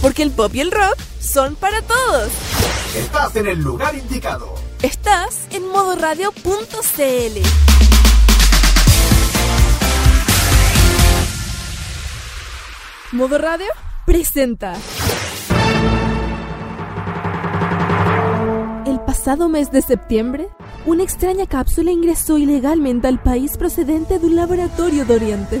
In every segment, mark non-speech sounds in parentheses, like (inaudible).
Porque el pop y el rock son para todos. Estás en el lugar indicado. Estás en modoradio.cl. Modo Radio presenta. El pasado mes de septiembre, una extraña cápsula ingresó ilegalmente al país procedente de un laboratorio de Oriente.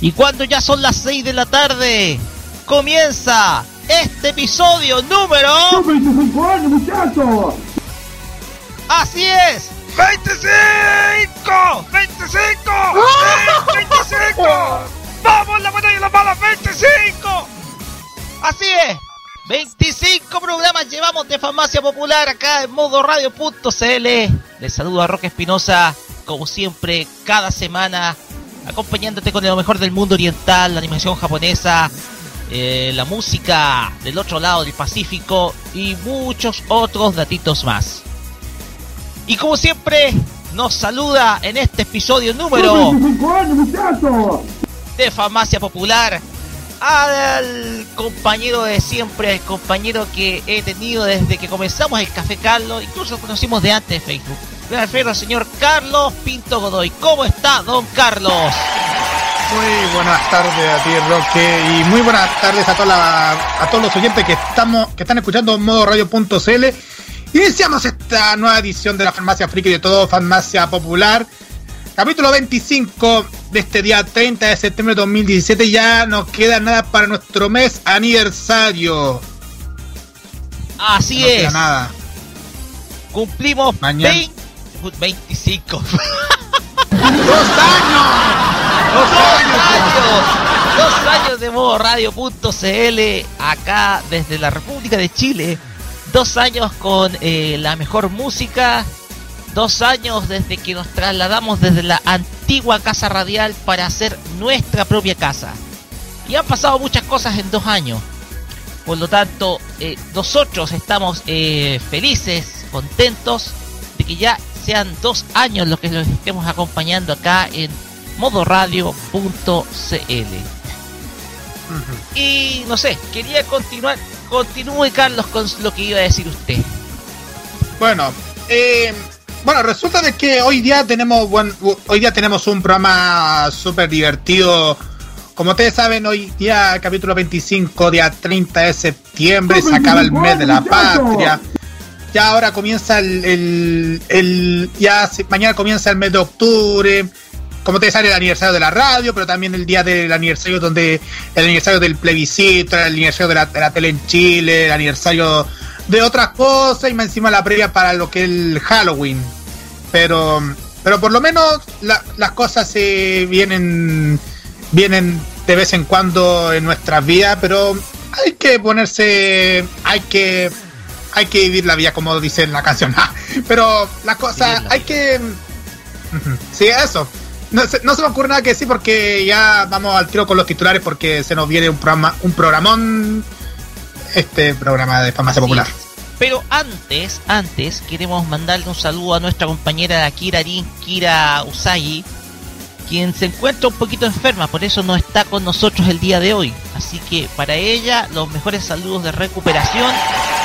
Y cuando ya son las 6 de la tarde, comienza este episodio número... ¡Son 25 años, muchachos! ¡Así es! ¡25! ¡25! ¡25! ¡Vamos, la batalla de las balas! ¡25! ¡Así es! 25 programas llevamos de Farmacia Popular acá en modo radio.cl. Les saludo a Roque Espinosa, como siempre, cada semana acompañándote con lo mejor del mundo oriental, la animación japonesa, eh, la música del otro lado del Pacífico y muchos otros datitos más. Y como siempre, nos saluda en este episodio número ¡Son 25 años, muchachos! de Farmacia Popular al compañero de siempre, el compañero que he tenido desde que comenzamos el Café Carlos, incluso lo conocimos de antes de Facebook. Me refiero al señor Carlos Pinto Godoy. ¿Cómo está, don Carlos? Muy buenas tardes a ti, Roque, y muy buenas tardes a, toda la- a todos los oyentes que estamos que están escuchando modo radio.cl. Iniciamos esta nueva edición de la Farmacia Friki de todo, Farmacia Popular. Capítulo 25 de este día 30 de septiembre de 2017. Ya nos queda nada para nuestro mes aniversario. Así No queda es. nada. Cumplimos Mañana. 20 25. (laughs) ¡Dos años! ¡Dos dos años! años, dos años de modo radio.cl acá desde la República de Chile, dos años con eh, la mejor música, dos años desde que nos trasladamos desde la antigua casa radial para hacer nuestra propia casa. Y han pasado muchas cosas en dos años. Por lo tanto, eh, nosotros estamos eh, felices, contentos de que ya sean dos años los que los estemos acompañando acá en modoradio.cl. Y no sé, quería continuar. Continúe, Carlos, con lo que iba a decir usted. Bueno, eh, bueno, resulta de que hoy día tenemos buen, hoy día tenemos un programa súper divertido. Como ustedes saben, hoy día capítulo 25, día 30 de septiembre, se acaba el mes de la patria. Ya ahora comienza el, el, ya mañana comienza el mes de octubre. Como ustedes saben, el aniversario de la radio, pero también el día del aniversario donde el aniversario del plebiscito, el aniversario de la, de la tele en Chile, el aniversario de otras cosas y más encima la previa para lo que es el Halloween. Pero, pero por lo menos la- las cosas se vienen, vienen de vez en cuando en nuestras vidas, pero hay que ponerse, hay que, hay que vivir la vida como dice en la canción. (laughs) pero las cosas, Vivir la hay que, sí, eso. No se, no se me ocurre nada que decir porque ya vamos al tiro con los titulares porque se nos viene un programa, un programón, este programa de farmacia popular. Pero antes, antes, queremos mandarle un saludo a nuestra compañera Kira Rin, Kira Usagi, quien se encuentra un poquito enferma, por eso no está con nosotros el día de hoy. Así que para ella, los mejores saludos de recuperación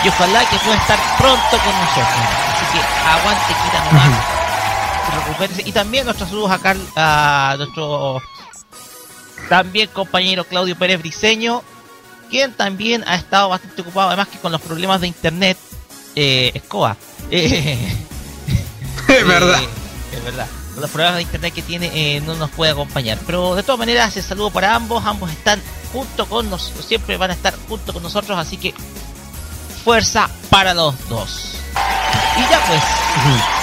y ojalá que pueda estar pronto con nosotros. Así que aguante Kira nomás. recupérese. Y también nuestros saludos a, Carl- a nuestro también compañero Claudio Pérez Briseño, quien también ha estado bastante ocupado, además que con los problemas de internet, eh, Escoba. (laughs) Eh, es verdad. es verdad. Los problemas de internet que tiene no nos puede acompañar. Pero de todas maneras, el saludo para ambos. Ambos están junto con nosotros. Siempre van a estar junto con nosotros. Así que fuerza para los dos. Y ya pues,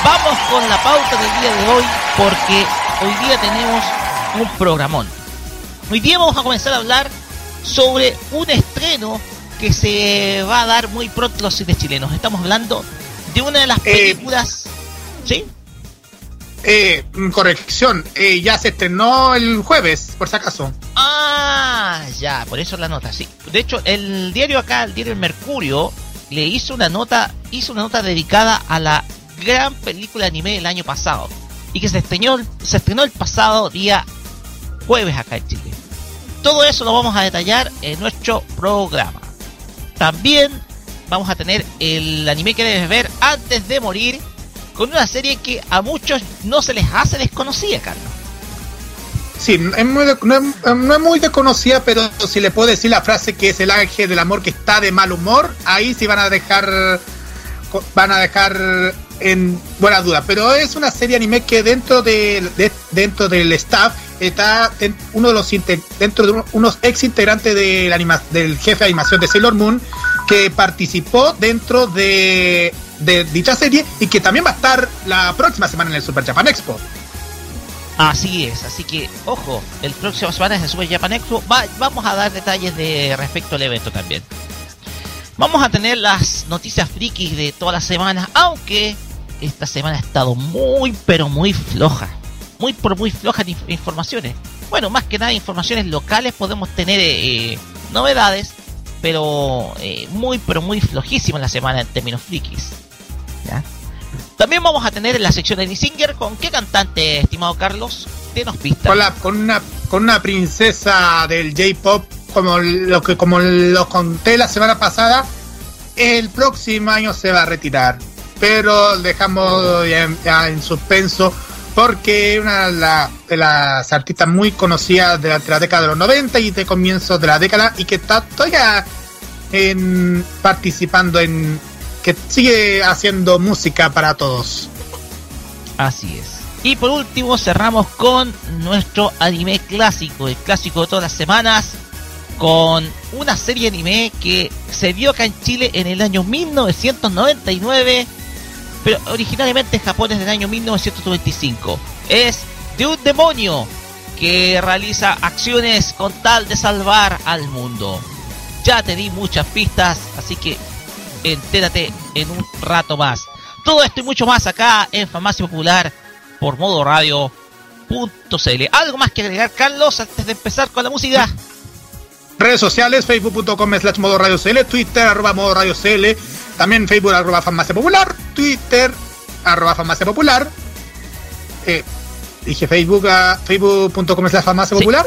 vamos con la pauta del día de hoy. Porque hoy día tenemos un programón. Hoy día vamos a comenzar a hablar sobre un estreno que se va a dar muy pronto los cines chilenos. Estamos hablando de una de las eh, películas. ¿Sí? Eh, corrección, eh, ya se estrenó el jueves, por si acaso. Ah, ya, por eso la nota, sí. De hecho, el diario acá, el diario El Mercurio, le hizo una nota, hizo una nota dedicada a la gran película anime del año pasado y que se estrenó, se estrenó el pasado día jueves acá en Chile. Todo eso lo vamos a detallar en nuestro programa. También vamos a tener el anime que debes ver antes de morir con una serie que a muchos no se les hace desconocida, Carlos. Sí, es muy no, es, muy desconocida, pero si le puedo decir la frase que es el ángel del amor que está de mal humor, ahí sí van a dejar van a dejar en buena duda. Pero es una serie anime que dentro de, dentro del staff está uno de los dentro de unos ex integrantes del, anima, del jefe de animación de Sailor Moon que participó dentro de, de dicha serie y que también va a estar la próxima semana en el Super Japan Expo. Así es, así que ojo, el próximo semana es el Super Japan Expo. vamos a dar detalles de respecto al evento también. Vamos a tener las noticias frikis de todas las semanas, aunque esta semana ha estado muy, pero muy floja. Muy, pero muy floja de informaciones. Bueno, más que nada informaciones locales podemos tener eh, novedades, pero eh, muy, pero muy flojísima la semana en términos frikis. También vamos a tener en la sección de Singer con qué cantante, estimado Carlos, denos pistas. Con, la, con, una, con una princesa del J-pop, como lo que como lo conté la semana pasada, el próximo año se va a retirar pero dejamos ya, en suspenso porque una de, las artistas muy conocidas de la, década de los 90 y de comienzos de la década y que está todavía en, participando en que sigue haciendo música para todos. Así es. Y por último cerramos con nuestro anime clásico, el clásico de todas las semanas, con una serie anime que se vio acá en Chile en el año 1999 pero originalmente en Japón es del año 1995. Es de un demonio que realiza acciones con tal de salvar al mundo. Ya te di muchas pistas, así que entérate en un rato más. Todo esto y mucho más acá en Farmacia Popular por modo radio.cl. ¿Algo más que agregar, Carlos, antes de empezar con la música? Redes sociales, facebook.com slash modo radio CL, Twitter arroba modo radio CL, también Facebook arroba farmacia popular, Twitter arroba farmacia popular. Eh, dije Facebook a facebook.com slash farmacia popular.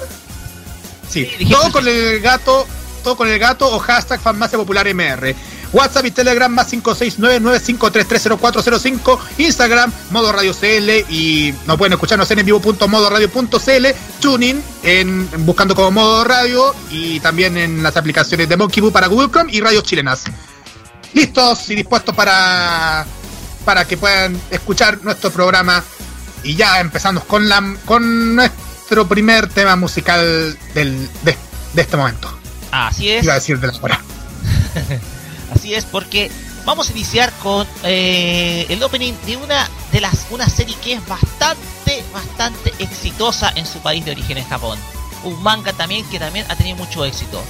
Sí, todo con el gato, todo con el gato o hashtag farmacia popular MR. WhatsApp y Telegram más 569-95330405, Instagram, modo radio CL y no pueden escucharnos en vivo.modoradio.cl, tuning en buscando como modo radio y también en las aplicaciones de Monkey Boo para Google Chrome y radios chilenas. Listos y dispuestos para, para que puedan escuchar nuestro programa y ya empezamos con la con nuestro primer tema musical del, de, este momento. Así es. Iba a decir de la hora. (laughs) Así es, porque vamos a iniciar con eh, el opening de una de las una serie que es bastante, bastante exitosa en su país de origen en Japón. Un manga también que también ha tenido mucho éxito.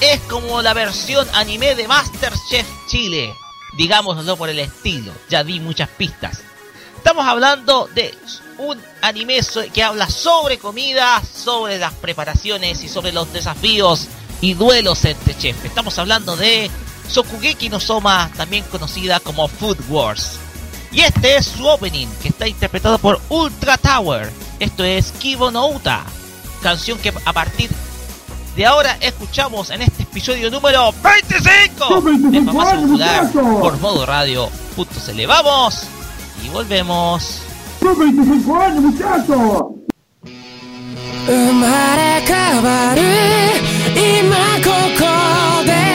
Es como la versión anime de Masterchef Chile, digámoslo por el estilo. Ya di muchas pistas. Estamos hablando de un anime que habla sobre comida, sobre las preparaciones y sobre los desafíos y duelos entre chefs. Estamos hablando de Sokugeki no Soma, también conocida como Food Wars. Y este es su opening, que está interpretado por Ultra Tower. Esto es Kibo no Uta, canción que a partir de ahora escuchamos en este episodio número 25 de Farmacia Popular por modo radio. se le vamos y volvemos. 25 años, muchacho! いていた空越え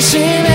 心。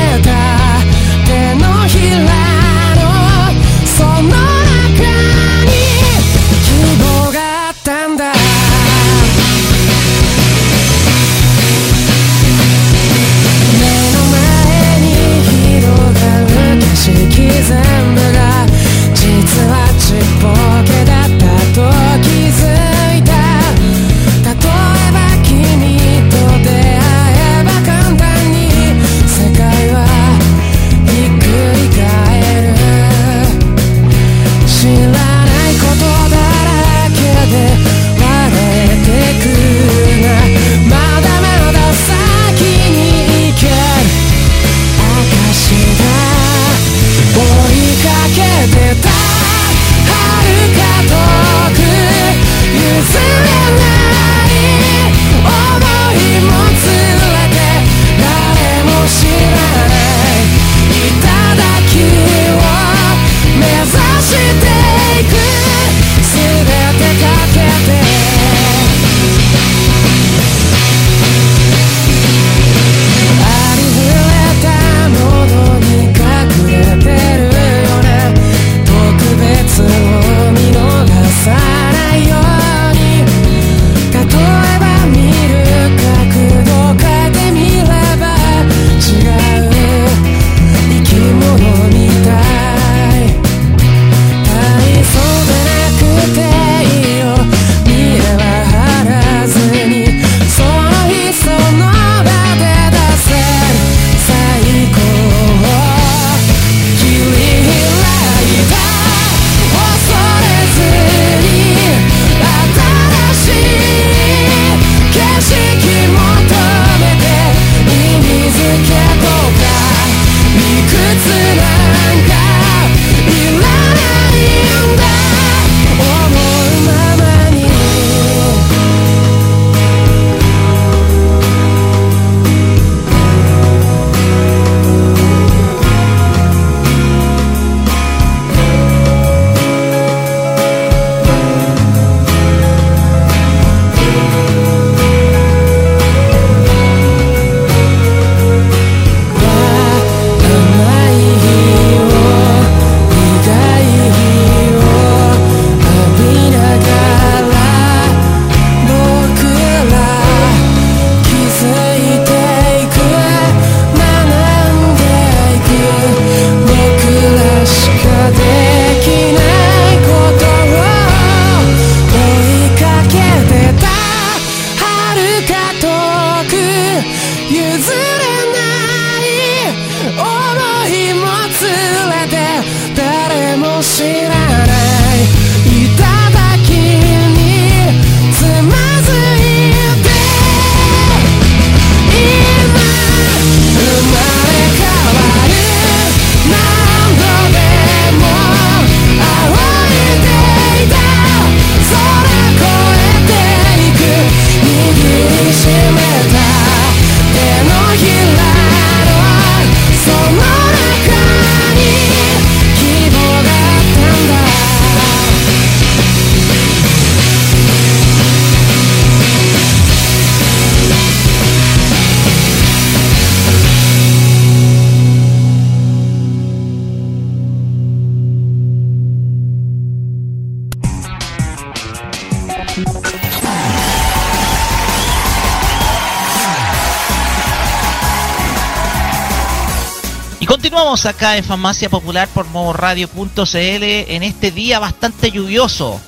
Continuamos acá en Farmacia Popular por modoradio.cl en este día bastante lluvioso.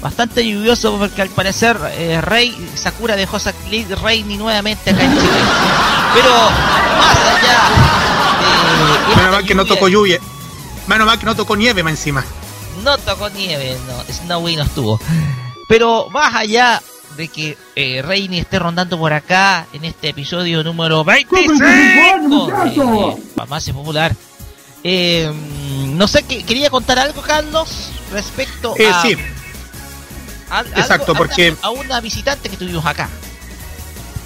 Bastante lluvioso porque al parecer eh, Rey Sakura dejó salir Reini nuevamente acá en Chile. (laughs) Pero más allá de Menos mal que no tocó lluvia. Menos mal que no tocó nieve más encima. No tocó nieve, no, Snowy no estuvo. Pero más allá de que eh, Reini esté rondando por acá en este episodio número 25 de Farmacia Popular. Eh, no sé, que, quería contar algo, Carlos, respecto Eh, a, sí. a- algo- exacto, a una- porque- a una visitante que tuvimos acá.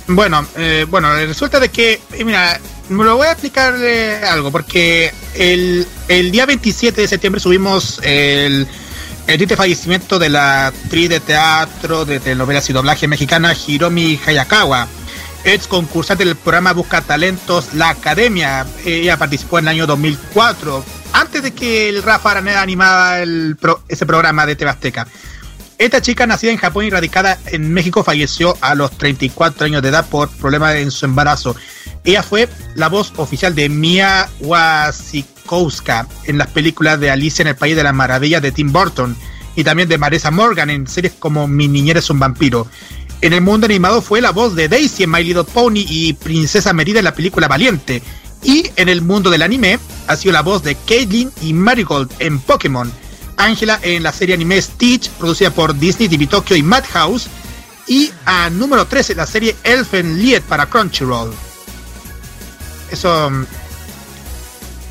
Bueno, eh, bueno, resulta de que, eh, mira, me lo voy a explicar eh, algo, porque el, el día 27 de septiembre subimos el, el triste fallecimiento de la actriz de teatro, de telenovelas y doblaje mexicana Hiromi Hayakawa, ex concursante del programa Busca Talentos La Academia. Ella participó en el año 2004, antes de que el Rafa Araneda animaba ese programa de TV Azteca. Esta chica, nacida en Japón y radicada en México, falleció a los 34 años de edad por problemas en su embarazo. Ella fue la voz oficial de Mia Wasikowska en las películas de Alicia en el País de las Maravillas de Tim Burton y también de Marisa Morgan en series como Mi niñera es un vampiro. En el mundo animado fue la voz de Daisy en My Little Pony y Princesa Merida en la película Valiente. Y en el mundo del anime ha sido la voz de Caitlyn y Marigold en Pokémon. Ángela en la serie anime Stitch, producida por Disney, TV Tokyo y Madhouse. Y a número 13 la serie Elfen Lied para Crunchyroll. Eso. mm,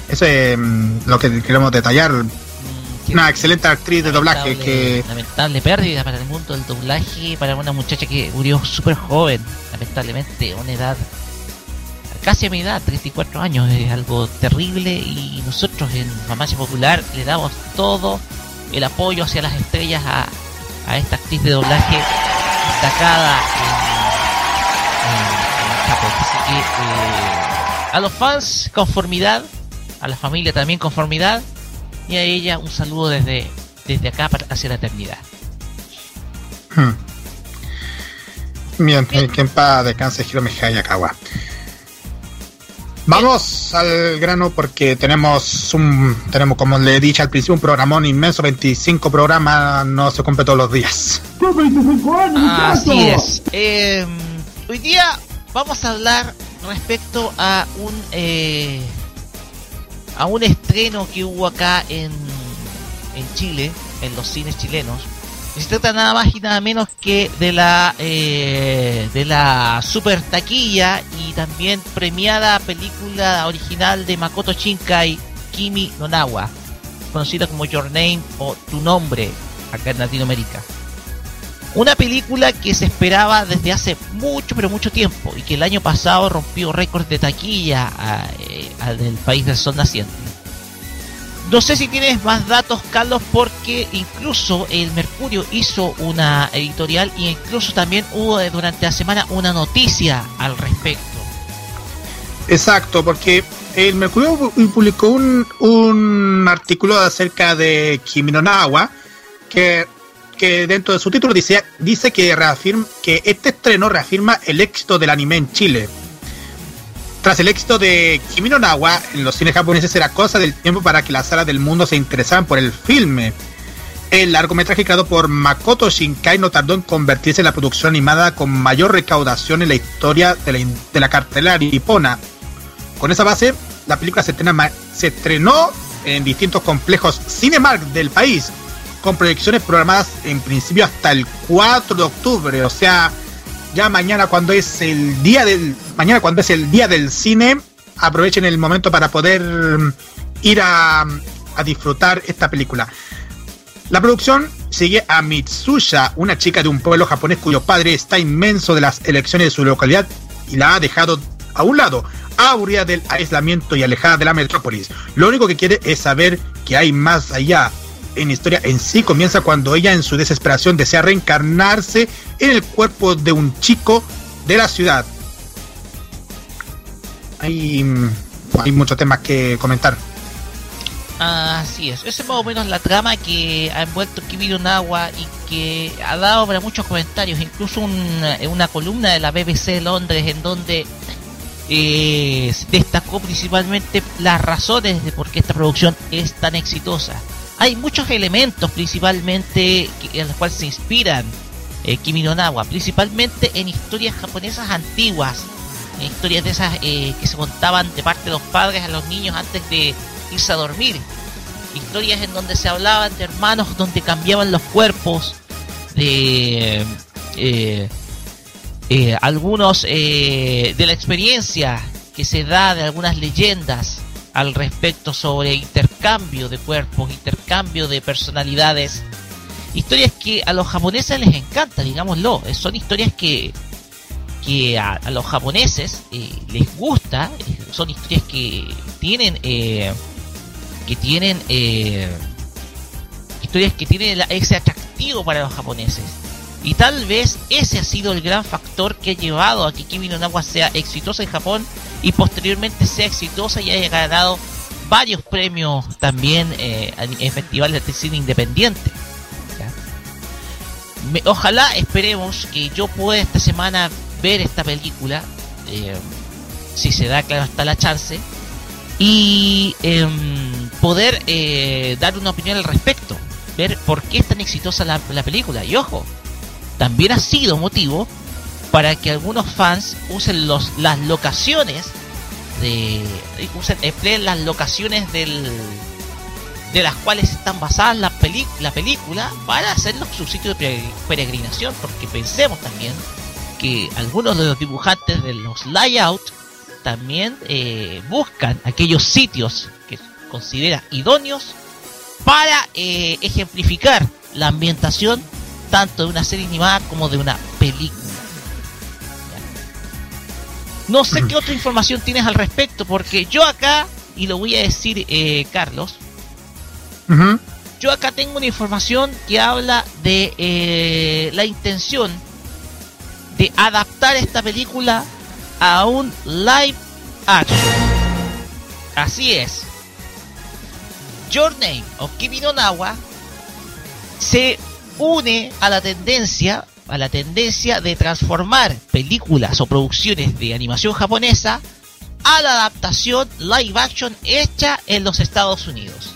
Eso es mm, lo que queremos detallar. Una excelente actriz de doblaje lamentable- que. Lamentable pérdida para el mundo del doblaje, para una muchacha que murió súper joven, lamentablemente, a una edad casi a mi edad, 34 años, es algo terrible y nosotros en Farmacia Popular le damos todo el apoyo hacia las estrellas a, a esta actriz de doblaje destacada en, en- en Japón. Así que eh, a los fans, conformidad, a la familia también conformidad y a ella un saludo desde, desde acá para- hacia la eternidad. Hmm. Bien, eh, que en paz descanse Hiromi Hayakawa. Vamos al grano porque tenemos un, tenemos como le he dicho al principio, un programón inmenso, 25 programas, no se cumple todos los días. ¡Son 25 años, Así es. Eh, hoy día vamos a hablar respecto a un eh, a un estreno que hubo acá en, en Chile, en los cines chilenos. Se trata nada más y nada menos que de la eh, de la super taquilla y también premiada película original de Makoto Shinkai, Kimi no Nawa, conocida como Your Name o Tu Nombre acá en Latinoamérica. Una película que se esperaba desde hace mucho, pero mucho tiempo y que el año pasado rompió récords de taquilla eh, a del país del sol naciente. No sé si tienes más datos, Carlos, porque incluso el Mercurio hizo una editorial y incluso también hubo eh, durante la semana una noticia al respecto. Exacto, porque el Mercurio pu- publicó un, un artículo acerca de Kimi no Nawa que, que dentro de su título dice, dice que, reafirma, que este estreno reafirma el éxito del anime en Chile. Tras el éxito de Kimi no Nawa, en los cines japoneses era cosa del tiempo para que las salas del mundo se interesaran por el filme. El largometraje creado por Makoto Shinkai no tardó en convertirse en la producción animada con mayor recaudación en la historia de la, de la cartelera nipona. Con esa base, la película se, se estrenó en distintos complejos Cinemark del país, con proyecciones programadas en principio hasta el 4 de octubre, o sea, ya mañana cuando es el día del mañana cuando es el día del cine, aprovechen el momento para poder mm, ir a, a disfrutar esta película. La producción sigue a Mitsuya, una chica de un pueblo japonés cuyo padre está inmenso de las elecciones de su localidad y la ha dejado a un lado, aburrida del aislamiento y alejada de la metrópolis. Lo único que quiere es saber que hay más allá. En historia en sí comienza cuando ella en su desesperación desea reencarnarse en el cuerpo de un chico de la ciudad. Hay, mm, muchos temas que comentar. Así es, esa es más o menos la trama que ha envuelto Kimi Nawa y que ha dado para muchos comentarios, incluso un- una columna de la BBC de Londres en donde eh, destacó principalmente las razones de por qué esta producción es tan exitosa. Hay muchos elementos principalmente en los cuales se inspiran eh, Kimi no principalmente en historias japonesas antiguas, en historias de esas eh, que se contaban de parte de los padres a los niños antes de irse a dormir. Historias en donde se hablaban de hermanos donde cambiaban los cuerpos, de eh, eh, algunos de la experiencia que se da de algunas leyendas al respecto sobre intercambio de cuerpos, intercambio de personalidades. Historias que a los japoneses les encanta, digámoslo. Eh, Son historias que, que a, los japoneses eh, les gusta. eh, Son historias que tienen eh, que tienen eh, historias que tienen ese atractivo para los japoneses. Y tal vez ese ha sido el gran factor que ha llevado a que Kimi no Nawa sea exitosa en Japón y posteriormente sea exitosa y haya ganado varios premios también eh, en festivales de cine independiente. ojalá esperemos que yo pueda esta semana ver esta película, eh, si se da claro hasta la chance, y em, poder eh, dar una opinión al respecto, ver por qué es tan exitosa la película. Y ojo, también ha sido motivo para que algunos fans usen los, las locaciones de usen, empleen las locaciones del de las cuales están basadas la, peli- la película para hacerlo su sitio de pere- peregrinación porque pensemos también que algunos de los dibujantes de los layout también eh, buscan aquellos sitios que considera idóneos para eh, ejemplificar la ambientación tanto de una serie animada como de una película. No sé qué otra información tienes al respecto, porque yo acá, y lo voy a decir eh, Carlos, yo acá tengo una información que habla de eh, la intención de adaptar esta película a un live action. Así es. Your Name of Kimi no Nawa se une a la tendencia a la tendencia de transformar películas o producciones de animación japonesa a la adaptación live action hecha en los Estados Unidos.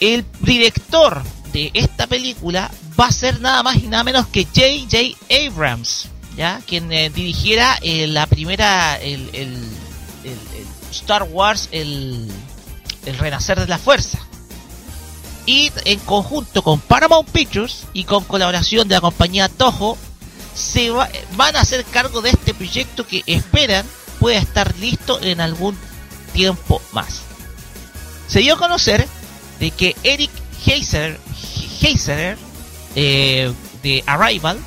El director de esta película va a ser nada más y nada menos que J.J. Abrams, ¿ya? Quien eh, dirigiera eh, la primera, el, Star Wars, el, el Renacer de la Fuerza. Y en conjunto con Paramount Pictures y con colaboración de la compañía Toho, se va- van a hacer cargo de este proyecto que esperan pueda estar listo en algún tiempo más. Se dio a conocer de que Eric Heiser, eh, de Arrival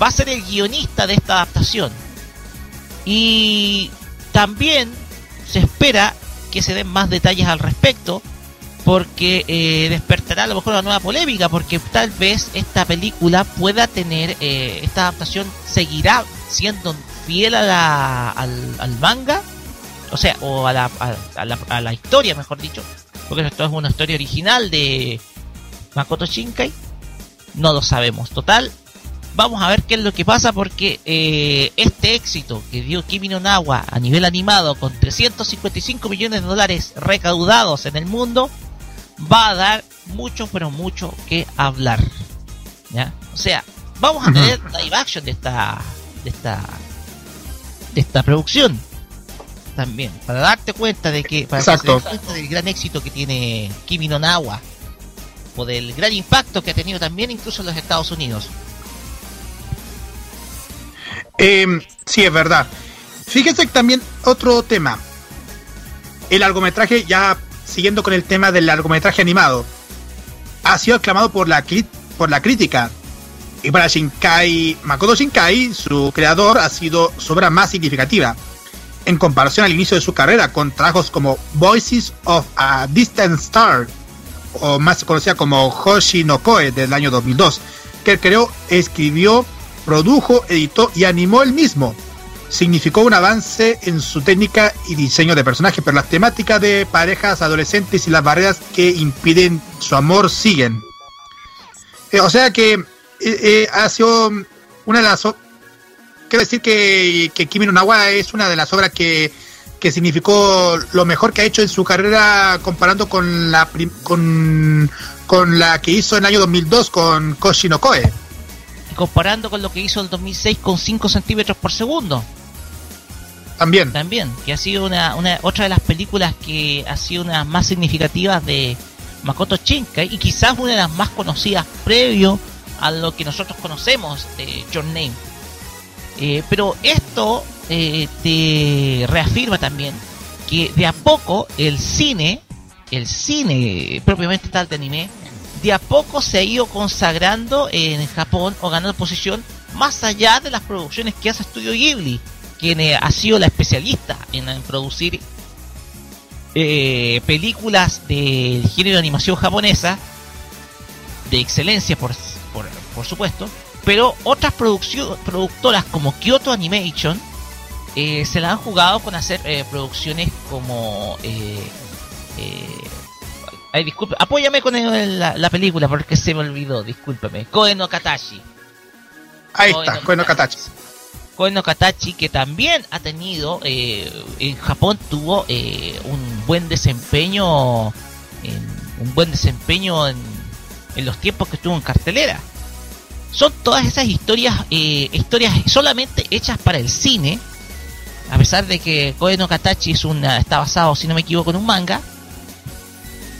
va a ser el guionista de esta adaptación. Y también se espera que se den más detalles al respecto porque eh, despertará a lo mejor una nueva polémica porque tal vez esta película pueda tener eh, esta adaptación seguirá siendo fiel a la, al, al manga o sea o a la, a, a la, a la historia mejor dicho porque esto es una historia original de Makoto Shinkai. No lo sabemos. Total vamos a ver qué es lo que pasa porque eh, este éxito que dio Kimi no Nawa a nivel animado con 355 millones de dólares recaudados en el mundo va a dar mucho pero mucho que hablar ¿ya? o sea vamos a tener live action de esta de esta de esta producción también, para darte cuenta de que, para Exacto. que se den cuenta del gran éxito que tiene Kimi no Nawa, o del gran impacto que ha tenido también incluso en los Estados Unidos. Eh, sí, es verdad. Fíjense también otro tema. El largometraje, ya siguiendo con el tema del largometraje animado, ha sido aclamado por la, crítica. Y para Shinkai, Makoto Shinkai, su creador, ha sido su obra más significativa. En comparación al inicio de su carrera, con trabajos como Voices of a Distant Star, o más conocida como Hoshi no Koe del año 2002, que creó, escribió, produjo, editó y animó él mismo. Significó un avance en su técnica y diseño de personajes, pero las temáticas de parejas adolescentes y las barreras que impiden su amor siguen. Eh, o sea que eh, eh, ha sido una de las... Quiero decir que, Kimi no Nawa es una de las obras que, que significó lo mejor que ha hecho en su carrera comparando con la con, con la que hizo en el año 2002 con Koshi no Koe. Comparando con lo que hizo el 2006 con 5 centímetros por segundo. También. también, que ha sido una, una otra de las películas que ha sido una más significativas de Makoto Shinkai y quizás una de las más conocidas previo a lo que nosotros conocemos de Your Name. Eh, pero esto eh, te reafirma también que de a poco el cine, el cine propiamente tal de anime, de a poco se ha ido consagrando en Japón o ganando posición más allá de las producciones que hace Studio Ghibli, quien eh, ha sido la especialista en, en producir eh, películas del género de animación japonesa de excelencia por, por, por supuesto pero otras productoras como Kyoto Animation eh, se la han jugado con hacer eh, producciones como ay disculpe apóyame con el- la, la película porque se me olvidó discúlpeme. Koe no Katashi Ahí Koe está, Koe Katachi. Koe no Katachi que también ha tenido eh, en Japón tuvo eh, un buen desempeño en, un buen desempeño en, en los tiempos que estuvo en cartelera. Son todas esas historias eh, historias solamente hechas para el cine a pesar de que Koe no Katachi es una, está basado si no me equivoco en un manga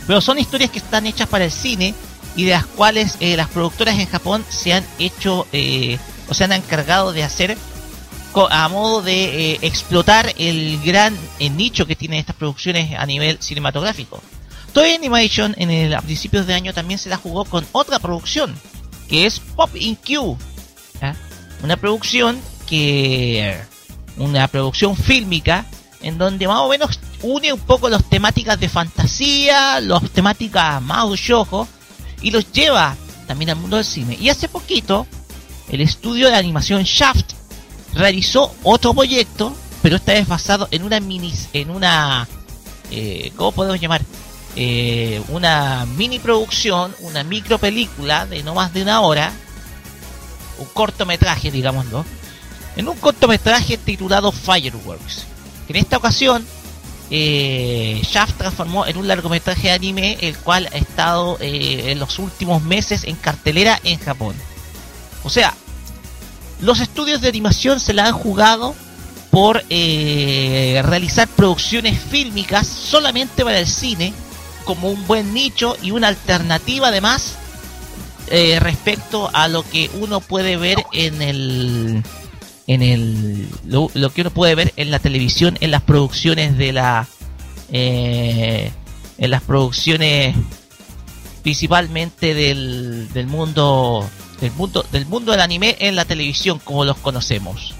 pero son historias que están hechas para el cine y de las cuales eh, las productoras en Japón se han hecho eh, o se han encargado de hacer a modo de eh, explotar el gran nicho que tienen estas producciones a nivel cinematográfico. Toy Animation en el, a principios de año también se la jugó con otra producción, que es Pop in Q. ¿ya? Una producción que. Una producción fílmica en donde más o menos une un poco las temáticas de fantasía, las temáticas más yojo y los lleva también al mundo del cine. Y hace poquito, el estudio de animación Shaft realizó otro proyecto, pero esta vez basado en una mini, en una, eh, ¿cómo podemos llamar? Eh, una mini producción, una micro película de no más de una hora, un cortometraje, digámoslo, en un cortometraje titulado Fireworks. En esta ocasión, eh, Shaft transformó en un largometraje de anime, el cual ha estado eh, en los últimos meses en cartelera en Japón. O sea, los estudios de animación se la han jugado por eh, realizar producciones fílmicas solamente para el cine como un buen nicho y una alternativa además eh, respecto a lo que uno puede ver en el en el lo, que uno puede ver en la televisión en las producciones de la eh, en las producciones principalmente del, del mundo del mundo del mundo del anime en la televisión como los conocemos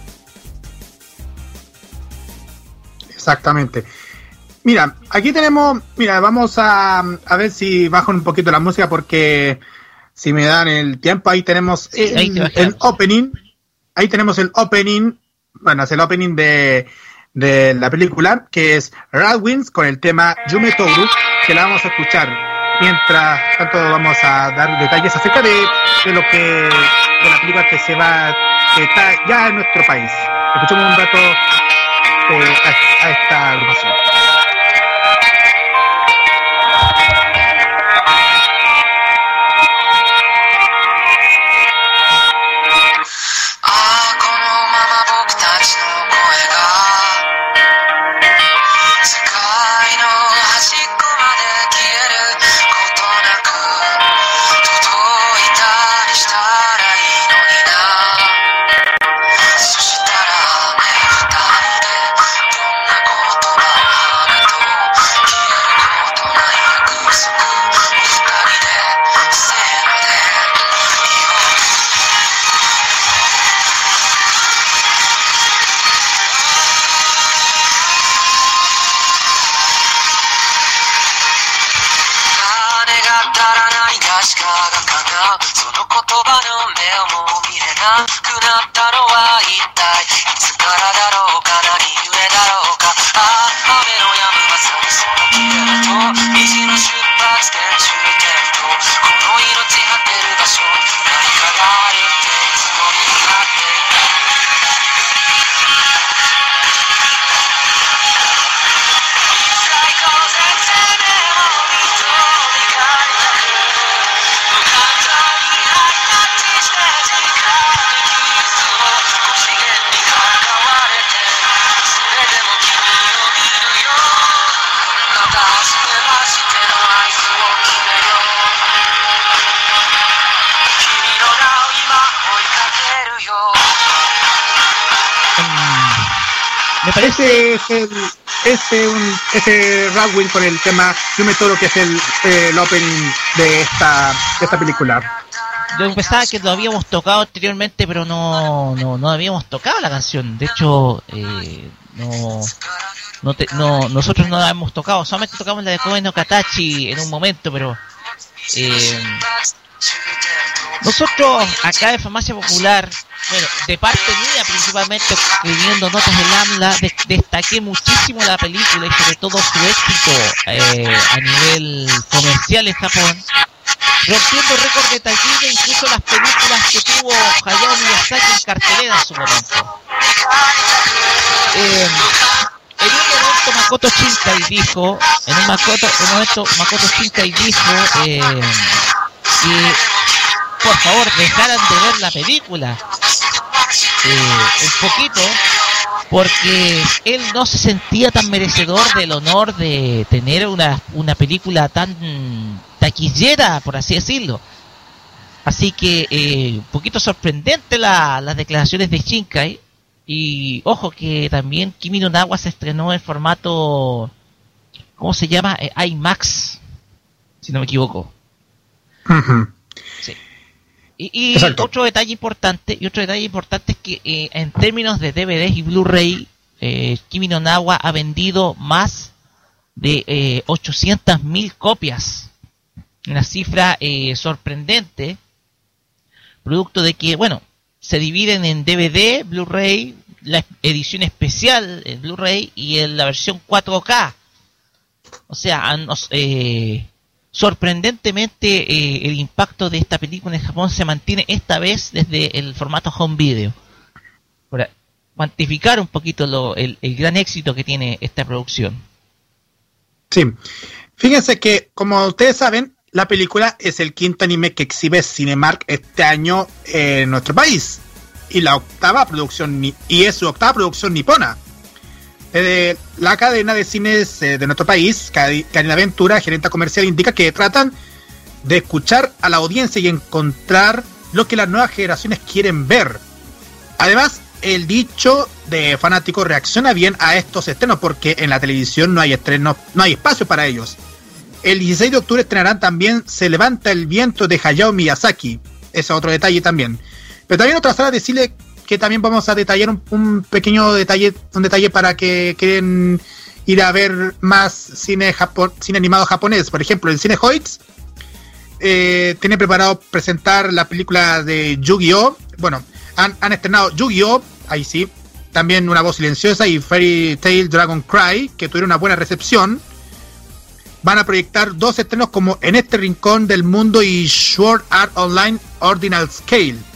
Exactamente. Mira, aquí tenemos, mira, vamos a, a ver si bajan un poquito la música porque si me dan el tiempo, ahí tenemos Sí, el opening, ahí tenemos el opening, bueno, es el opening de, de la película, que es Radwins con el tema Yume Toru, que la vamos a escuchar. Mientras tanto vamos a dar detalles acerca de, de lo que, de la película que se va, que está ya en nuestro país. Escuchemos un rato eh, a, a esta agrupación. Me parece Ese es el. Ese, un, ese Radwin con el tema Yo me toro que es el, el opening de esta, de esta película. Yo pensaba que lo habíamos tocado anteriormente, pero no, no, no habíamos tocado la canción. De hecho, eh, no, no, te- no, nosotros no la hemos tocado. Solamente tocamos la de Koen Katachi en un momento, pero eh, nosotros acá en Farmacia Popular, bueno, de parte mía principalmente escribiendo notas del AMLA, de- destaqué muchísimo la película y sobre todo su éxito eh, a nivel comercial en Japón rompiendo récord de taquilla incluso las películas que tuvo Hayao Miyazaki en cartelera en su momento. Eh, en un momento Makoto Shinkai dijo, en un, Makoto, momento Makoto Shinkai dijo eh, que por favor dejaran de ver la película eh, un poquito porque él no se sentía tan merecedor del honor de tener una, una película tan taquillera, por así decirlo. Así que eh, un poquito sorprendente la- las declaraciones de Shinkai. Y ojo que también Kimi no Nawa se estrenó en formato, ¿cómo se llama? Eh, IMAX, si no me equivoco. Y, otro detalle importante, y otro detalle importante es que eh, en términos de DVDs y Blu-ray, eh, Kimi no Nawa ha vendido más de eh, 800.000 copias. Una cifra eh, sorprendente, producto de que, bueno, se dividen en DVD, Blu-ray, la edición especial, el Blu-ray y en la versión 4K. O sea, han- eh, sorprendentemente eh, el impacto de esta película en Japón se mantiene esta vez desde el formato home video. Para cuantificar un poquito lo- el, el gran éxito que tiene esta producción. Sí. Fíjense que, como ustedes saben, la película es el quinto anime que exhibe Cinemark este año en nuestro país. Y la octava producción, y es su octava producción nipona. Desde la cadena de cines eh, de nuestro país, Cadena Aventura, gerente comercial, indica que tratan de escuchar a la audiencia y encontrar lo que las nuevas generaciones quieren ver. Además, el dicho de fanáticos reacciona bien a estos estrenos porque en la televisión no hay estrenos, no hay espacio para ellos. El 16 de octubre estrenarán también Se levanta el viento de Hayao Miyazaki. Ese es otro detalle también. Pero también otra sala de cine que también vamos a detallar un, pequeño detalle, un detalle para que quieren ir a ver más cine japo- cine animado japonés. Por ejemplo, el cine Hoyts eh, tiene preparado presentar la película de Yu-Gi-Oh! Bueno, han, han estrenado Yu-Gi-Oh! Ahí sí. También Una voz silenciosa y Fairy Tail Dragon Cry, que tuvieron una buena recepción. Van a proyectar dos estrenos como En este rincón del mundo y Sword Art Online Ordinal Scale.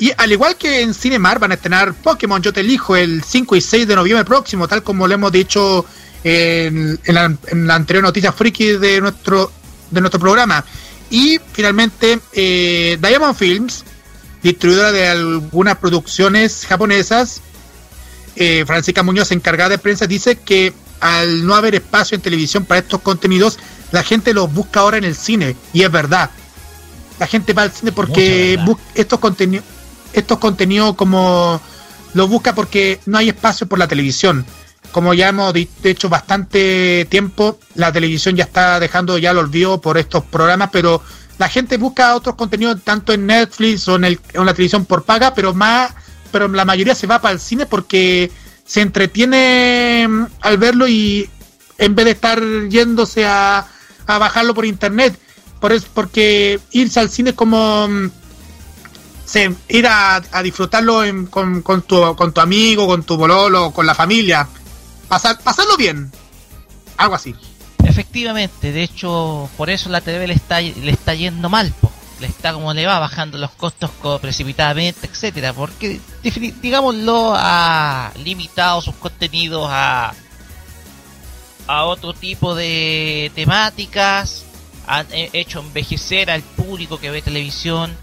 Y al igual que en Cinemar van a estrenar Pokémon Yo te elijo el 5 y 6 de noviembre próximo, tal como lo hemos dicho en, en la, en la anterior noticia friki de nuestro, de nuestro programa. Y finalmente, eh, Diamond Films, distribuidora de algunas producciones japonesas, eh, Francisca Muñoz, encargada de prensa, dice que al no haber espacio en televisión para estos contenidos, la gente los busca ahora en el cine. Y es verdad. La gente va al cine porque estos contenidos estos contenidos como los busca porque no hay espacio por la televisión. Como ya hemos di- hecho bastante tiempo, la televisión ya está dejando ya el olvido por estos programas, pero la gente busca otros contenidos tanto en Netflix o en, el, la televisión por paga, pero más, pero la mayoría se va para el cine porque se entretiene mm, al verlo y en vez de estar yéndose a, a bajarlo por internet, por es, porque irse al cine es como mm, se, ir a, a disfrutarlo en- con, tu, con tu amigo, con tu bololo, con la familia. Pasar, pasarlo bien. Algo así. Efectivamente, de hecho, por eso la TV le está, le está yendo mal, le está como le va bajando los costos co- precipitadamente, etcétera, porque digámoslo ha limitado sus contenidos a a otro tipo de temáticas, han he- hecho envejecer al público que ve televisión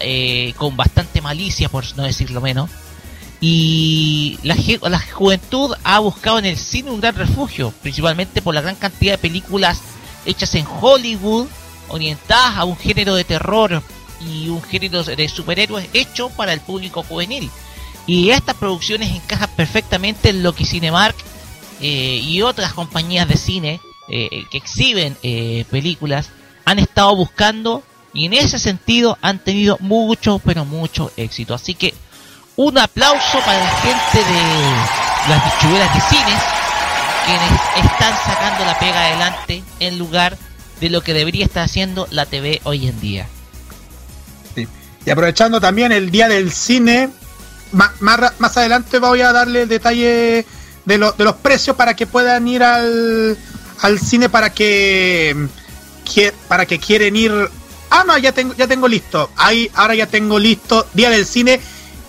eh, con bastante malicia, por no decirlo menos. Y la, juventud ha buscado en el cine un gran refugio, principalmente por la gran cantidad de películas hechas en Hollywood, orientadas a un género de terror y un género de superhéroes hecho para el público juvenil. Y estas producciones encajan perfectamente en lo que Cinemark eh, y otras compañías de cine eh, que exhiben películas han estado buscando y en ese sentido han tenido mucho, pero mucho éxito. Así que un aplauso para la gente de las bichuelas de cines quienes están sacando la pega adelante en lugar de lo que debería estar haciendo la TV hoy en día. Y aprovechando también el día del cine, más, ra- más adelante voy a darle el detalle de, lo- de los precios para que puedan ir al, al cine para que, que- para que quieren ir. Ah, no, ya tengo, ya tengo listo. Ahí, ahora ya tengo listo. Día del cine,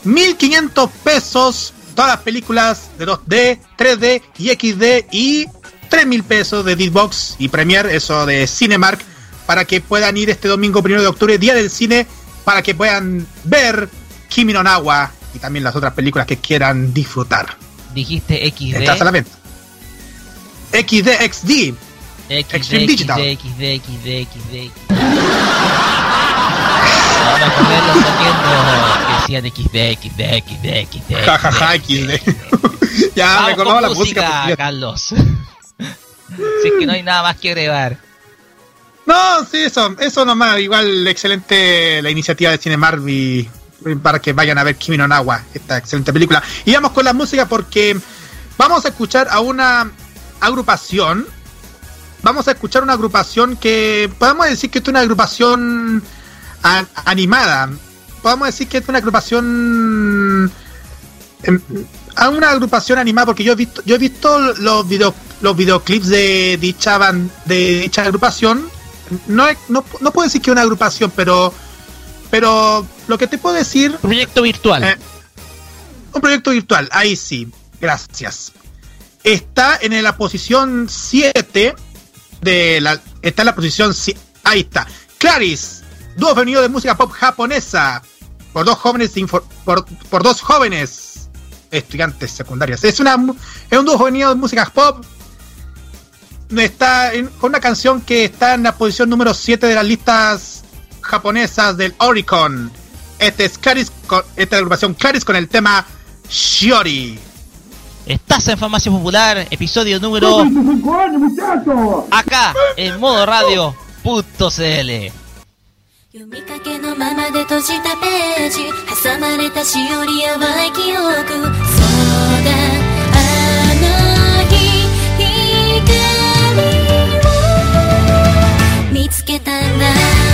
1500 pesos. Todas las películas de 2D, 3D y XD y 3000 pesos de Disbox y Premiere, eso de Cinemark, para que puedan ir este domingo primero de octubre, día del cine, para que puedan ver Kimi no Nawa y también las otras películas que quieran disfrutar. Dijiste Estás a la XD, venta. XD, XD. XD, Extreme XD, Digital. XD, XD, XD. No de los sonidos que decían XD, XD, XD, XD. Ja, ja, ja, XD. (laughs) ya Vamos recordaba la música. completo. Carlos. (laughs) si es que no hay nada más que agregar. No, sí, eso, eso nomás. Igual excelente la iniciativa de Cinemark y para que vayan a ver Kimi no Nawa, esta excelente película. Y vamos con la música porque vamos a escuchar a una agrupación. Vamos a escuchar una agrupación que podemos decir que es una agrupación a- animada. Podemos decir que es una agrupación a una agrupación animada porque yo he visto yo he visto los video, los videoclips de dicha ban- de dicha agrupación no, no no puedo decir que es una agrupación pero pero lo que te puedo decir Proyecto virtual. eh, un proyecto virtual, ahí sí, gracias. Está en la posición 7 de la. Está en la posición. si- Ahí está. Claris, dúo femenino de música pop japonesa. Por dos jóvenes. Por, por dos jóvenes estudiantes secundarias. Es, una, es un dúo femenino de música pop. Está en- con una canción que está en la posición número 7 de las listas japonesas del Oricon. Este es Claris con, esta es la agrupación Claris con el tema Shiori. Estás en Farmacia Popular, episodio número 25 años, muchachos! acá en modo radio.cl. 読みかけのままで閉じたページ挟まれたしおり淡い記憶。そうだあの日光を見つけたんだ。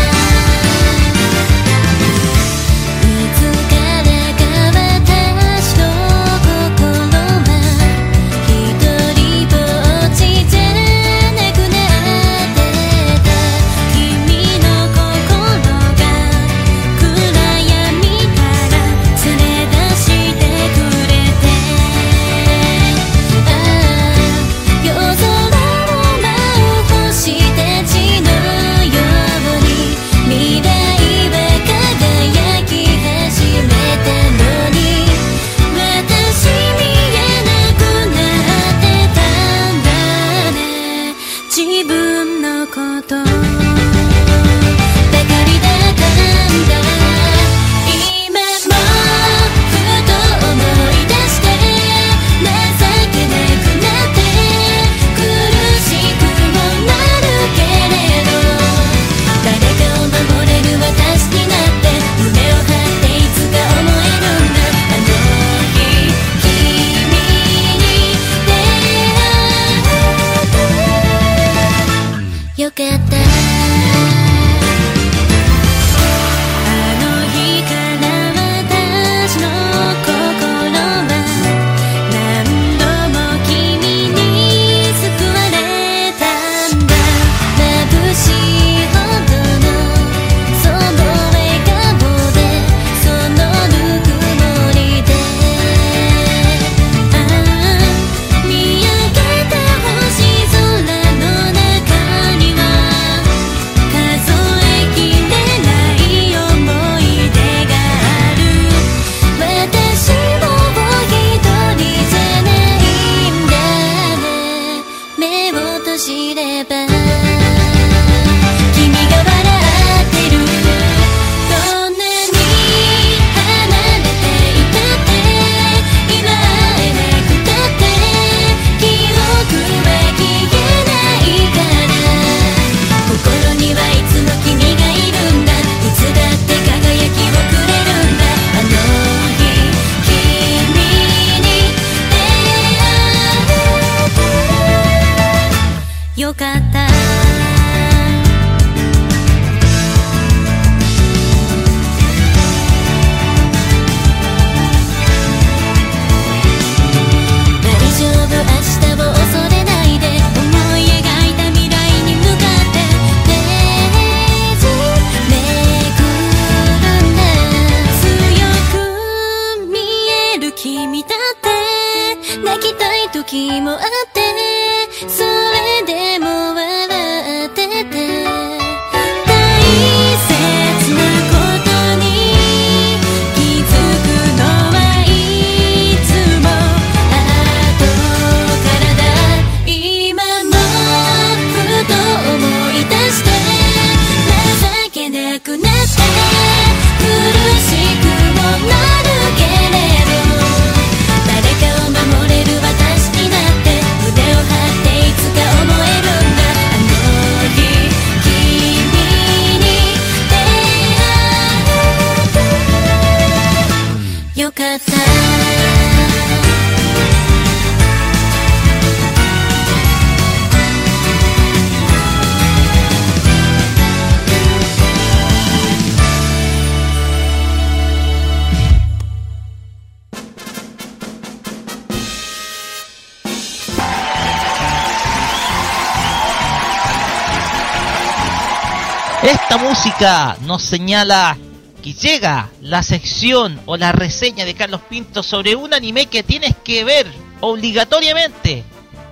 Música nos señala que llega la sección o la reseña de Carlos Pinto sobre un anime que tienes que ver obligatoriamente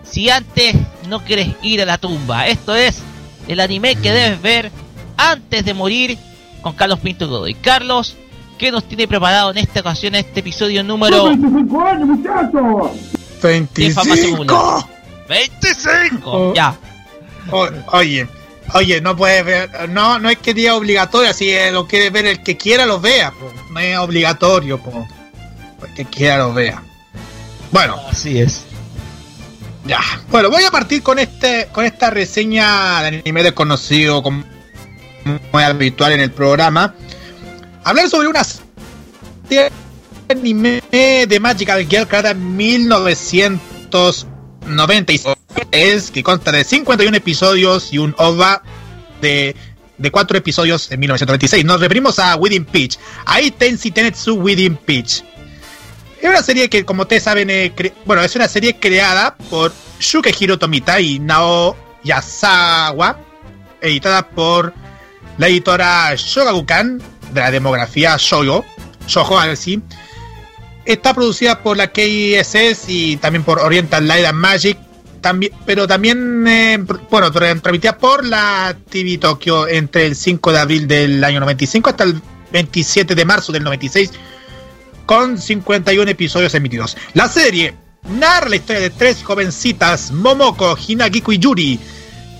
si antes no quieres ir a la tumba. Esto es el anime que debes ver antes de morir con Carlos Pinto Godoy. Carlos, ¿qué nos tiene preparado en esta ocasión este episodio número 25 años, muchachos! de Farmacia Popular? 25. 25. Oh. Ya. O- oye, oye, no puedes ver, no, no es que diga obligatorio, si lo quiere ver el que quiera lo vea, po. no es obligatorio, po. el que quiera lo vea. Bueno, Así es. ya, bueno, voy a partir con este, con esta reseña de anime desconocido como muy habitual en el programa. Hablar sobre una serie anime de Magical Girl creada en 1996 es que consta de 51 episodios y un OVA de, de 4 episodios en 1996. Nos referimos a Within Peach. Ahí Tensi Tenetsu Within Peach. Es una serie que, como ustedes saben, eh, bueno, es una serie creada por Shukehiro Tomita y Nao Yasawa, editada por la editora Shogakukan de la demografía Shoujo algo así. Está producida por la KSS y también por Oriental Light and Magic, también, pero también, eh, bueno, tra- transmitida por la TV Tokyo entre el 5 de abril del año 95 hasta el 27 de marzo del 96 con 51 episodios emitidos. La serie narra la historia de tres jovencitas, Momoko, Hinagiku y Yuri,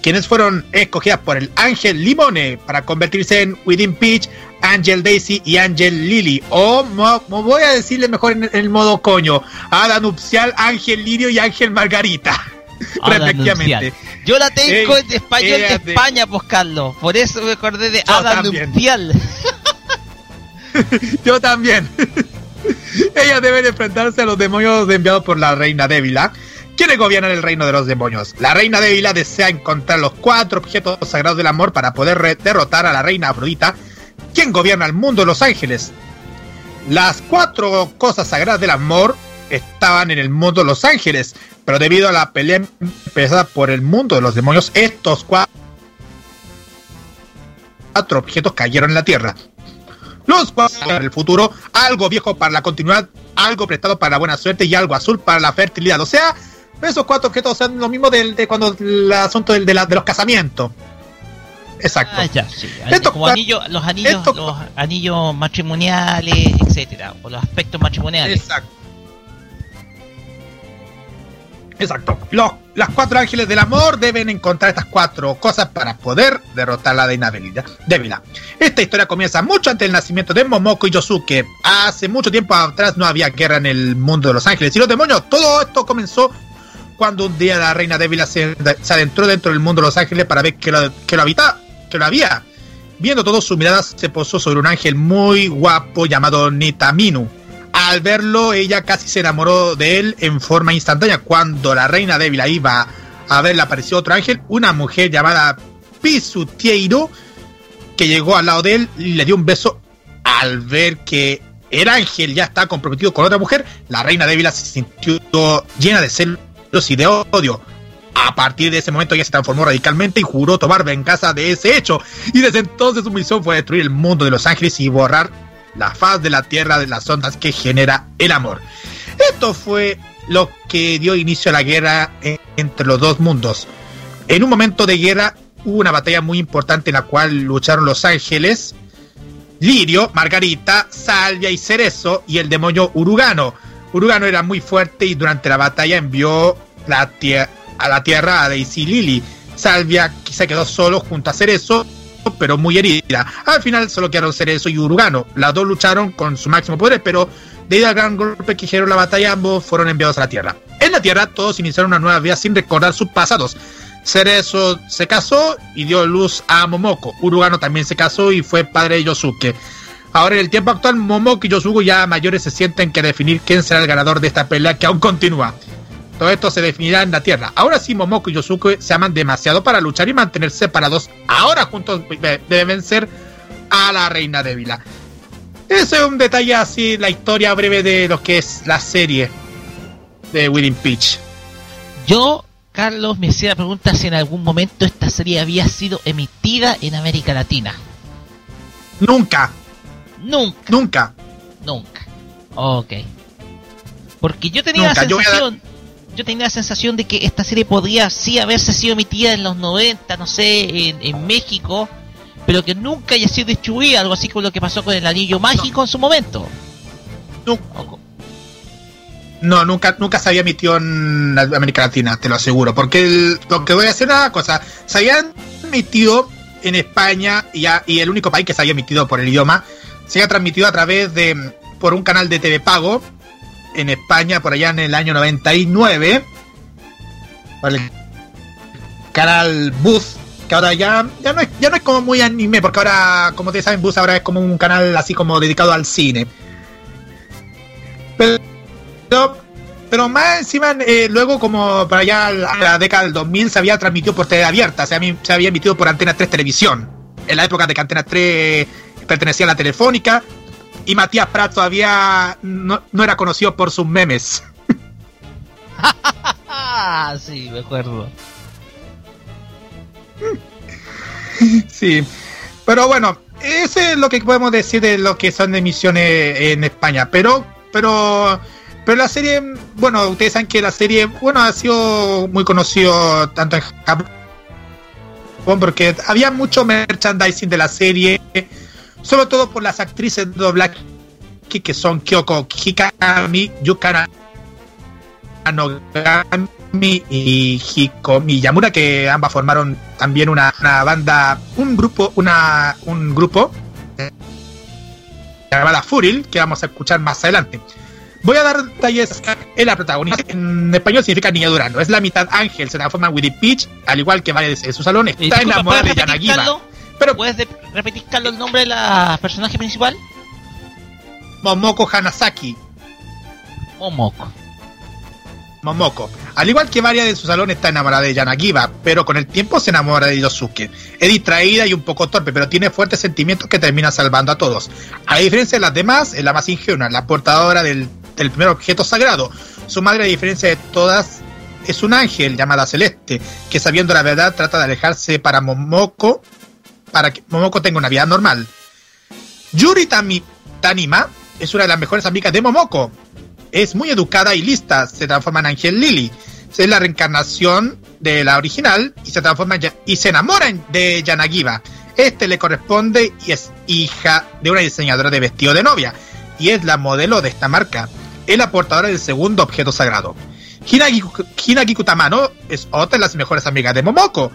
quienes fueron escogidas por el Ángel Limone para convertirse en Within Peach, Angel Daisy y Angel Lily. O mo- voy a decirle mejor en, en el modo coño, Hada Nupcial, Ángel Lirio y Ángel Margarita. (laughs) (laughs) Respectivamente. Yo la tengo Ey, en español de España, pues Carlos. Por eso me acordé de Ada también. Nupcial. (laughs) (laughs) Yo también. Ellas deben enfrentarse a los demonios enviados por la reina Débila, quienes gobiernan el reino de los demonios. La reina Débila desea encontrar los cuatro objetos sagrados del amor para poder derrotar a la reina Afrodita, quien gobierna el mundo de los ángeles. Las cuatro cosas sagradas del amor estaban en el mundo de los ángeles, pero debido a la pelea empezada por el mundo de los demonios, estos cua- cuatro objetos cayeron en la tierra. Los cuatro para el futuro, algo viejo para la continuidad, algo prestado para la buena suerte y algo azul para la fertilidad. O sea, esos cuatro objetos son lo mismo del, de cuando el asunto del- de, la- de los casamientos. Exacto. Ah, ya, sí. Esto Como anillo, los anillos, los anillos matrimoniales, etcétera, o los aspectos matrimoniales. Exacto. Exacto. Los, las cuatro ángeles del amor deben encontrar estas cuatro cosas para poder derrotar a la reina Débila. Esta historia comienza mucho antes del nacimiento de Momoko y Yosuke. Hace mucho tiempo atrás no había guerra en el mundo de los ángeles y los demonios. Todo esto comenzó cuando un día la reina Débila se, se adentró dentro del mundo de los ángeles para ver que lo, que lo que lo había. Viendo todo, su mirada se posó sobre un ángel muy guapo llamado Nitaminu. Al verlo, ella casi se enamoró de él en forma instantánea. Cuando la reina Débila iba a verle apareció otro ángel, una mujer llamada Pisutieiro, que llegó al lado de él y le dio un beso. Al ver que el ángel ya está comprometido con otra mujer, la reina Débila se sintió llena de celos y de odio. A partir de ese momento ella se transformó radicalmente y juró tomar venganza de ese hecho. Y desde entonces su misión fue destruir el mundo de los ángeles y borrar la faz de la tierra de las ondas que genera el amor. Esto fue lo que dio inicio a la guerra entre los dos mundos. En un momento de guerra hubo una batalla muy importante en la cual lucharon los ángeles, Lirio, Margarita, Salvia y Cerezo y el demonio Urugano. Urugano era muy fuerte y durante la batalla envió la a la tierra a Daisy Lily. Salvia se quedó solo junto a Cerezo, pero muy herida. Al final solo quedaron Cerezo y Urugano. Las dos lucharon con su máximo poder, pero debido al gran golpe que generó la batalla, ambos fueron enviados a la tierra. En la tierra, todos iniciaron una nueva vida sin recordar sus pasados. Cerezo se casó y dio luz a Momoko. Urugano también se casó y fue padre de Yosuke. Ahora en el tiempo actual, Momoko y Yosuke ya mayores se sienten que definir quién será el ganador de esta pelea que aún continúa. Todo esto se definirá en la Tierra. Ahora sí, Momoko y Yosuke se aman demasiado para luchar y mantenerse separados. Ahora juntos de- deben vencer a la Reina Débila. Ese es un detalle así, la historia breve de lo que es la serie de Winning Peach. Yo, Carlos me hacía la pregunta si en algún momento esta serie había sido emitida en América Latina. Nunca, Nunca, nunca. nunca. Ok. Porque yo tenía Nunca, la sensación, yo tenía la sensación de que esta serie podría sí haberse sido emitida en los 90, no sé, en, en México, pero que nunca haya sido distribuida, algo así como lo que pasó con el Anillo Mágico en su momento. Nu- O co- No, nunca, nunca se había emitido en América Latina, te lo aseguro. Porque el- lo que voy a hacer es una cosa. Se había emitido en España y, ya- y el único país que se había emitido por el idioma se había transmitido a través de por un canal de TV pago en España por allá en el año 99 por el canal Buzz que ahora ya, ya no es ya no es como muy anime porque ahora como ustedes saben Buzz ahora es como un canal así como dedicado al cine pero pero, más encima, eh, luego como para allá a la década del 2000 se había transmitido por TV abierta, se había, se había emitido por Antena 3 Televisión. En la época de que Antena 3 pertenecía a la Telefónica y Matías Prat todavía no, no era conocido por sus memes. (laughs) Sí, me acuerdo. Sí. Pero bueno, eso es lo que podemos decir de lo que son emisiones en España. Pero, pero, pero la serie, bueno, ustedes saben que la serie, bueno, ha sido muy conocido tanto en Japón porque había mucho merchandising de la serie, sobre todo por las actrices de doblaje que son Kyoko Hikami, Yukana Nogami y Hikomi Yamura, que ambas formaron también una, una banda, un grupo, una, un grupo eh, llamada Furil, que vamos a escuchar más adelante. Voy a dar detalles en la protagonista. En español significa niña Durano. Es la mitad ángel, se transforma en Willy Peach, al igual que varias de su salón. Eh, Está enamorada de ¿puedes repetir, Yanagiba. Pero ¿Puedes de- repetir, Carlos, el nombre de la personaje principal? Momoko Hanasaki. Momoko. Momoko. Al igual que varias de su salón está enamorada de Yanagiba, pero con el tiempo se enamora de Yosuke. Es distraída y un poco torpe, pero tiene fuertes sentimientos que termina salvando a todos. A diferencia de las demás, es la más ingenua, la portadora del, del primer objeto sagrado. Su madre, a diferencia de todas, es un ángel llamada Celeste, que sabiendo la verdad trata de alejarse para Momoko, para que Momoko tenga una vida normal. Yuri Tanima es una de las mejores amigas de Momoko, es muy educada y lista. Se transforma en Ángel Lily. Es la reencarnación de la original y se transforma y se enamora en- de Yanagiba. Este le corresponde y es hija de una diseñadora de vestido de novia y es la modelo de esta marca. Es la portadora del segundo objeto sagrado. Hinagi Kutamano es otra de las mejores amigas de Momoko.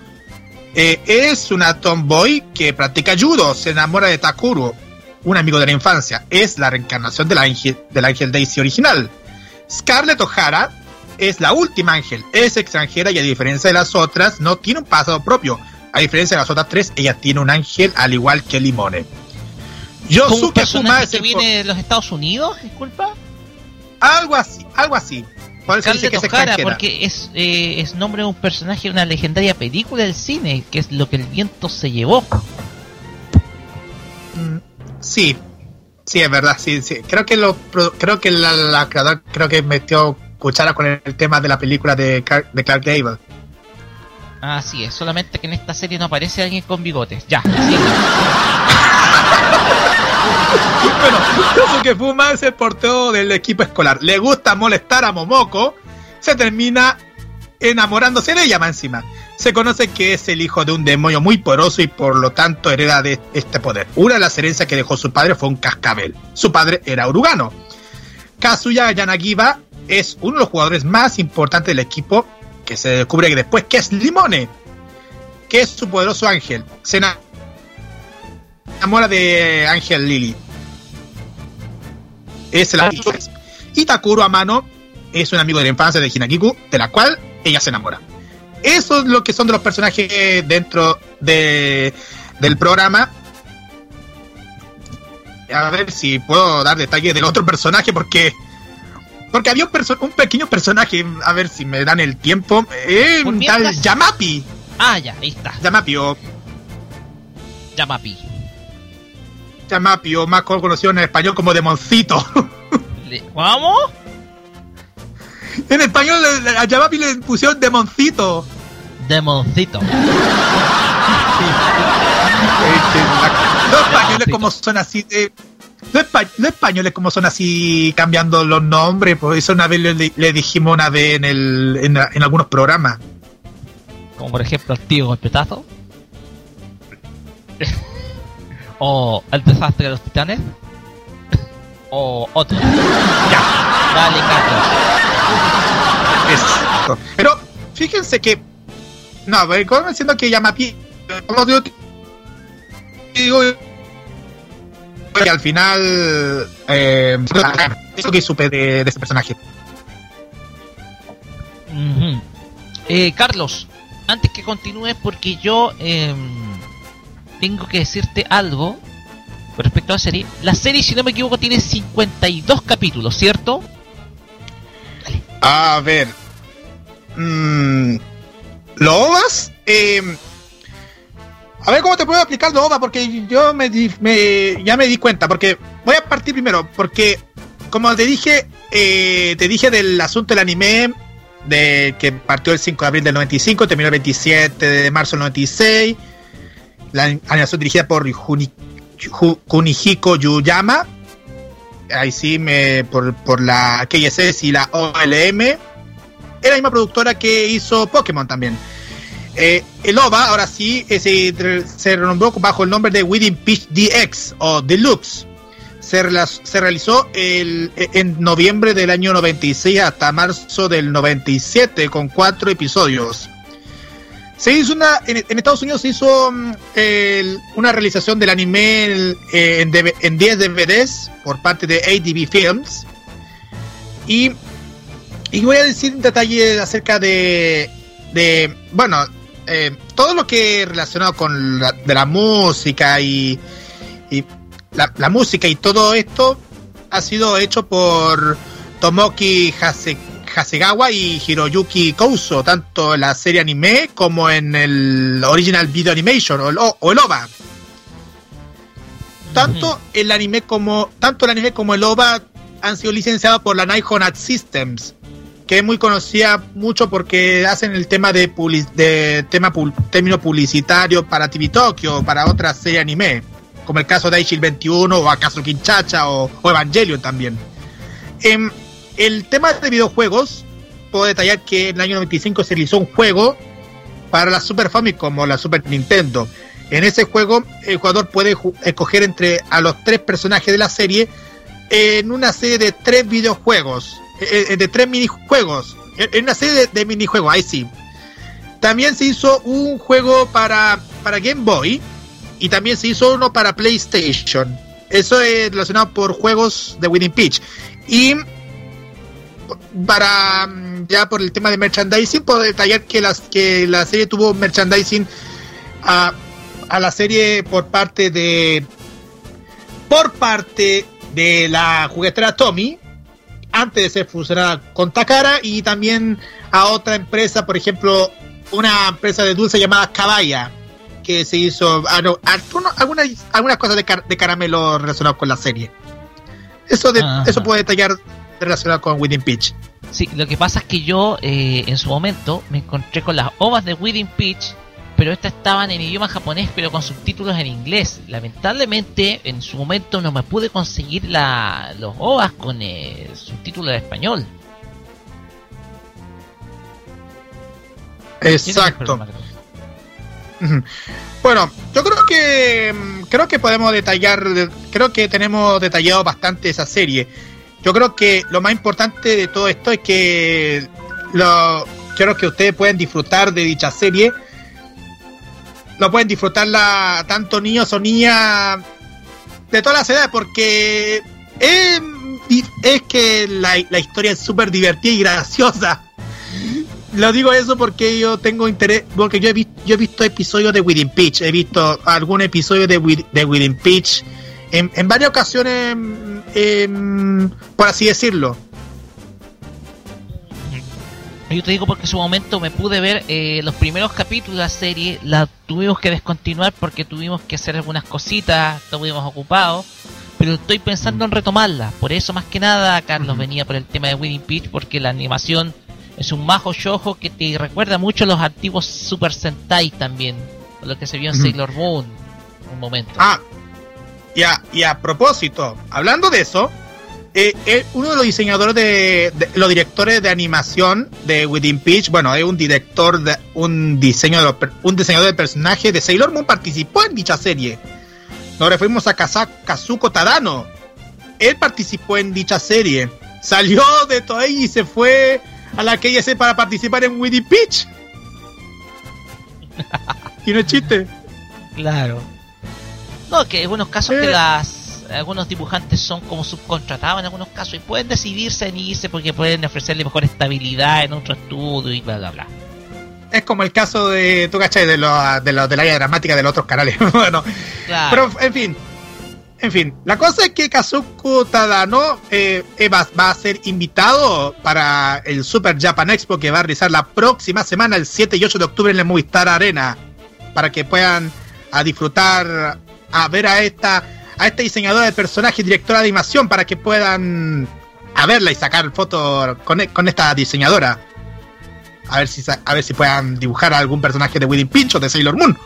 Eh, es una tomboy que practica judo, se enamora de Takuro, un amigo de la infancia. Es la reencarnación del ángel, del ángel Daisy original. Scarlett O'Hara es la última ángel. Es extranjera y a diferencia de las otras, no tiene un pasado propio. A diferencia de las otras tres, ella tiene un ángel al igual que Limone. ¿Como un Yosuke Fuma personaje es que viene de los Estados Unidos? Disculpa. algo así, algo así. Scarlett que es O'Hara, extranjera. porque es, eh, es nombre de un personaje de una legendaria película del cine, que es lo que el viento se llevó. Mm, Sí, sí, es verdad, sí, sí. Creo que lo, creo que la, la creadora creo que metió cuchara con el, tema de la película de, Car- de Clark Gable. Así es, solamente que en esta serie no aparece alguien con bigotes. Ya, sí. (laughs) Bueno, Yosuke Fuma es el portero del equipo escolar. Le gusta molestar a Momoko. Se termina enamorándose de ella más encima. Se conoce que es el hijo de un demonio muy poderoso y por lo tanto hereda de este poder. Una de las herencias que dejó su padre fue un cascabel. Su padre era urugano. Kazuya Yanagiba es uno de los jugadores más importantes del equipo que se descubre después que es Limone, que es su poderoso ángel. Enamora de Ángel Lily. Es la y Takuro Amano es un amigo de la infancia de Hinagiku, de la cual ella se enamora. Eso es lo que son de los personajes dentro de, del programa. A ver si puedo dar detalles del otro personaje porque porque había un, perso- un pequeño personaje, a ver si me dan el tiempo, eh, un tal Yamapi. Ah, ya, ahí está. Yamapi o Yamapi. Yamapi o más conocido en español como Demoncito. (laughs) ¿Vamos? En español a Yamapi le pusieron demoncito. Demoncito. (laughs) Este, los españoles como son así, eh, los, espa- los españoles como son así cambiando los nombres, por eso una vez le, le dijimos una vez en, el, en, algunos programas. Como por ejemplo el tío golpetazo. (laughs) o el desastre de los titanes. o otro. Ya. Dale, Carlos. Exacto. Pero fíjense que. No, ver, como diciendo que Yamapi. Como digo, digo que al final. Eh, eso que supe de, de ese personaje. Eh, Carlos, antes que continúes, porque yo em, tengo que decirte algo con respecto a la serie. La serie, si no me equivoco, tiene 52 capítulos, ¿cierto? A ver. Mm, ¿Los OVAs? Eh, a ver cómo te puedo explicar los OVAs, porque yo me, di- ya me di cuenta. Porque voy a partir primero, porque como te dije, eh, te dije del asunto del anime, de que partió el 5 de abril del 95, terminó el 27 de marzo del 96. La animación dirigida por Kunihiko Yuyama. Ahí sí, me, por, por la KSS y la OLM. Es la misma productora que hizo Pokémon también. Eh, el OVA, ahora sí, eh, se, se renombró bajo el nombre de Within Peach DX o Deluxe. Se, se realizó el, eh, en noviembre del año 96 hasta marzo del 97 con cuatro episodios. Se hizo una, en, en Estados Unidos se hizo mm, el- una realización del anime eh, en, DV en 10 DVDs por parte de ADV Films. Y, y voy a decir un detalle acerca de, de bueno, eh, todo lo que relacionado con la, de la música y, y la, la música y todo esto ha sido hecho por Tomoki Hase- Hasegawa y Hiroyuki Kouso, tanto en la serie anime como en el Original Video Animation o el, O- o el OVA. Tanto el anime como tanto el anime como el OVA han sido licenciados por la Nihon Art Systems, que es muy conocida mucho porque hacen el tema de, publi- de tema pul- término publicitario para TV Tokyo, para otras series anime, como el caso de Aichil 21 o acaso Kinchacha o, o Evangelion también. Em, el tema de videojuegos, puedo detallar que en el año 95 se realizó un juego para la Super Famicom o la Super Nintendo. En ese juego, el jugador puede escoger entre a los tres personajes de la serie en una serie de tres videojuegos, eh, eh, de tres minijuegos, en una serie de, minijuegos, ahí sí. También se hizo un juego para, para Game Boy y también se hizo uno para PlayStation. Eso es relacionado por juegos de Winning Peach. Y para mm, ya por el tema de merchandising, puedo detallar que, las, que la serie tuvo merchandising a, a la serie por parte de por parte de la juguetera Tommy antes de ser fusionada con Takara y también a otra empresa, por ejemplo, una empresa de dulce llamada Cabaya que se hizo ah, no, algunas, algunas cosas de, car- de caramelo relacionadas con la serie. Eso de, Ajá. eso puedo detallar relacionado con Within Peach. Sí, lo que pasa es que yo eh, en su momento me encontré con las ovas de Within Peach, pero estas estaban en idioma japonés, pero con subtítulos en inglés. Lamentablemente, en su momento no me pude conseguir la, los ovas con eh, subtítulos en español. Exacto. Bueno, yo creo que mm, creo que podemos detallar, creo que tenemos detallado bastante esa serie. Yo creo que lo más importante de todo esto es que lo creo que ustedes pueden disfrutar de dicha serie. Lo pueden disfrutarla tanto niños o niñas de todas las edades porque es, es que la, la historia es súper divertida y graciosa. Lo digo eso porque yo tengo interés, porque yo he, visto, yo he visto episodios de Within Peach, he visto algún episodio de, de Within Peach en, en varias ocasiones, mm, em, por así decirlo. Yo te digo porque en su momento me pude ver eh, los primeros capítulos de la serie, la tuvimos que descontinuar porque tuvimos que hacer algunas cositas, estuvimos ocupados, pero estoy pensando en retomarla. Por eso más que nada Carlos venía por el tema de Winning Peach porque la animación Es un majo shojo que te recuerda mucho a los antiguos Super Sentai también, lo que se vio en. Sailor Moon un momento. Ah, y a, y a propósito, hablando de eso, eh, eh, uno de los diseñadores de, los directores de animación de Within Peach, bueno, es un director de un diseño de los un diseñador de personajes de Sailor Moon participó en dicha serie. Nos referimos a Kaza- Kazuko Tadano. Él participó en dicha serie. Salió de Toei y se fue a la KS para participar en Within Peach. y no es chiste. Claro. No, que en algunos casos que Eh. las algunos dibujantes son como subcontratados en algunos casos y pueden decidirse en irse porque pueden ofrecerle mejor estabilidad en otro estudio y bla bla bla. Es como el caso de, tú cachai, de los de del área dramática de los otros canales. (laughs) bueno, Claro. pero en fin. En fin, la cosa es que Kazuko Tadano eh, va, a ser invitado para el Super Japan Expo que va a realizar la próxima semana, el 7 y 8 de octubre en la Movistar Arena, para que puedan a disfrutar, a ver a esta a esta diseñadora de personajes, directora de animación, para que puedan a verla y sacar fotos con, e- con esta diseñadora. A ver si a ver si puedan dibujar a algún personaje de Within Pinch o de Sailor Moon.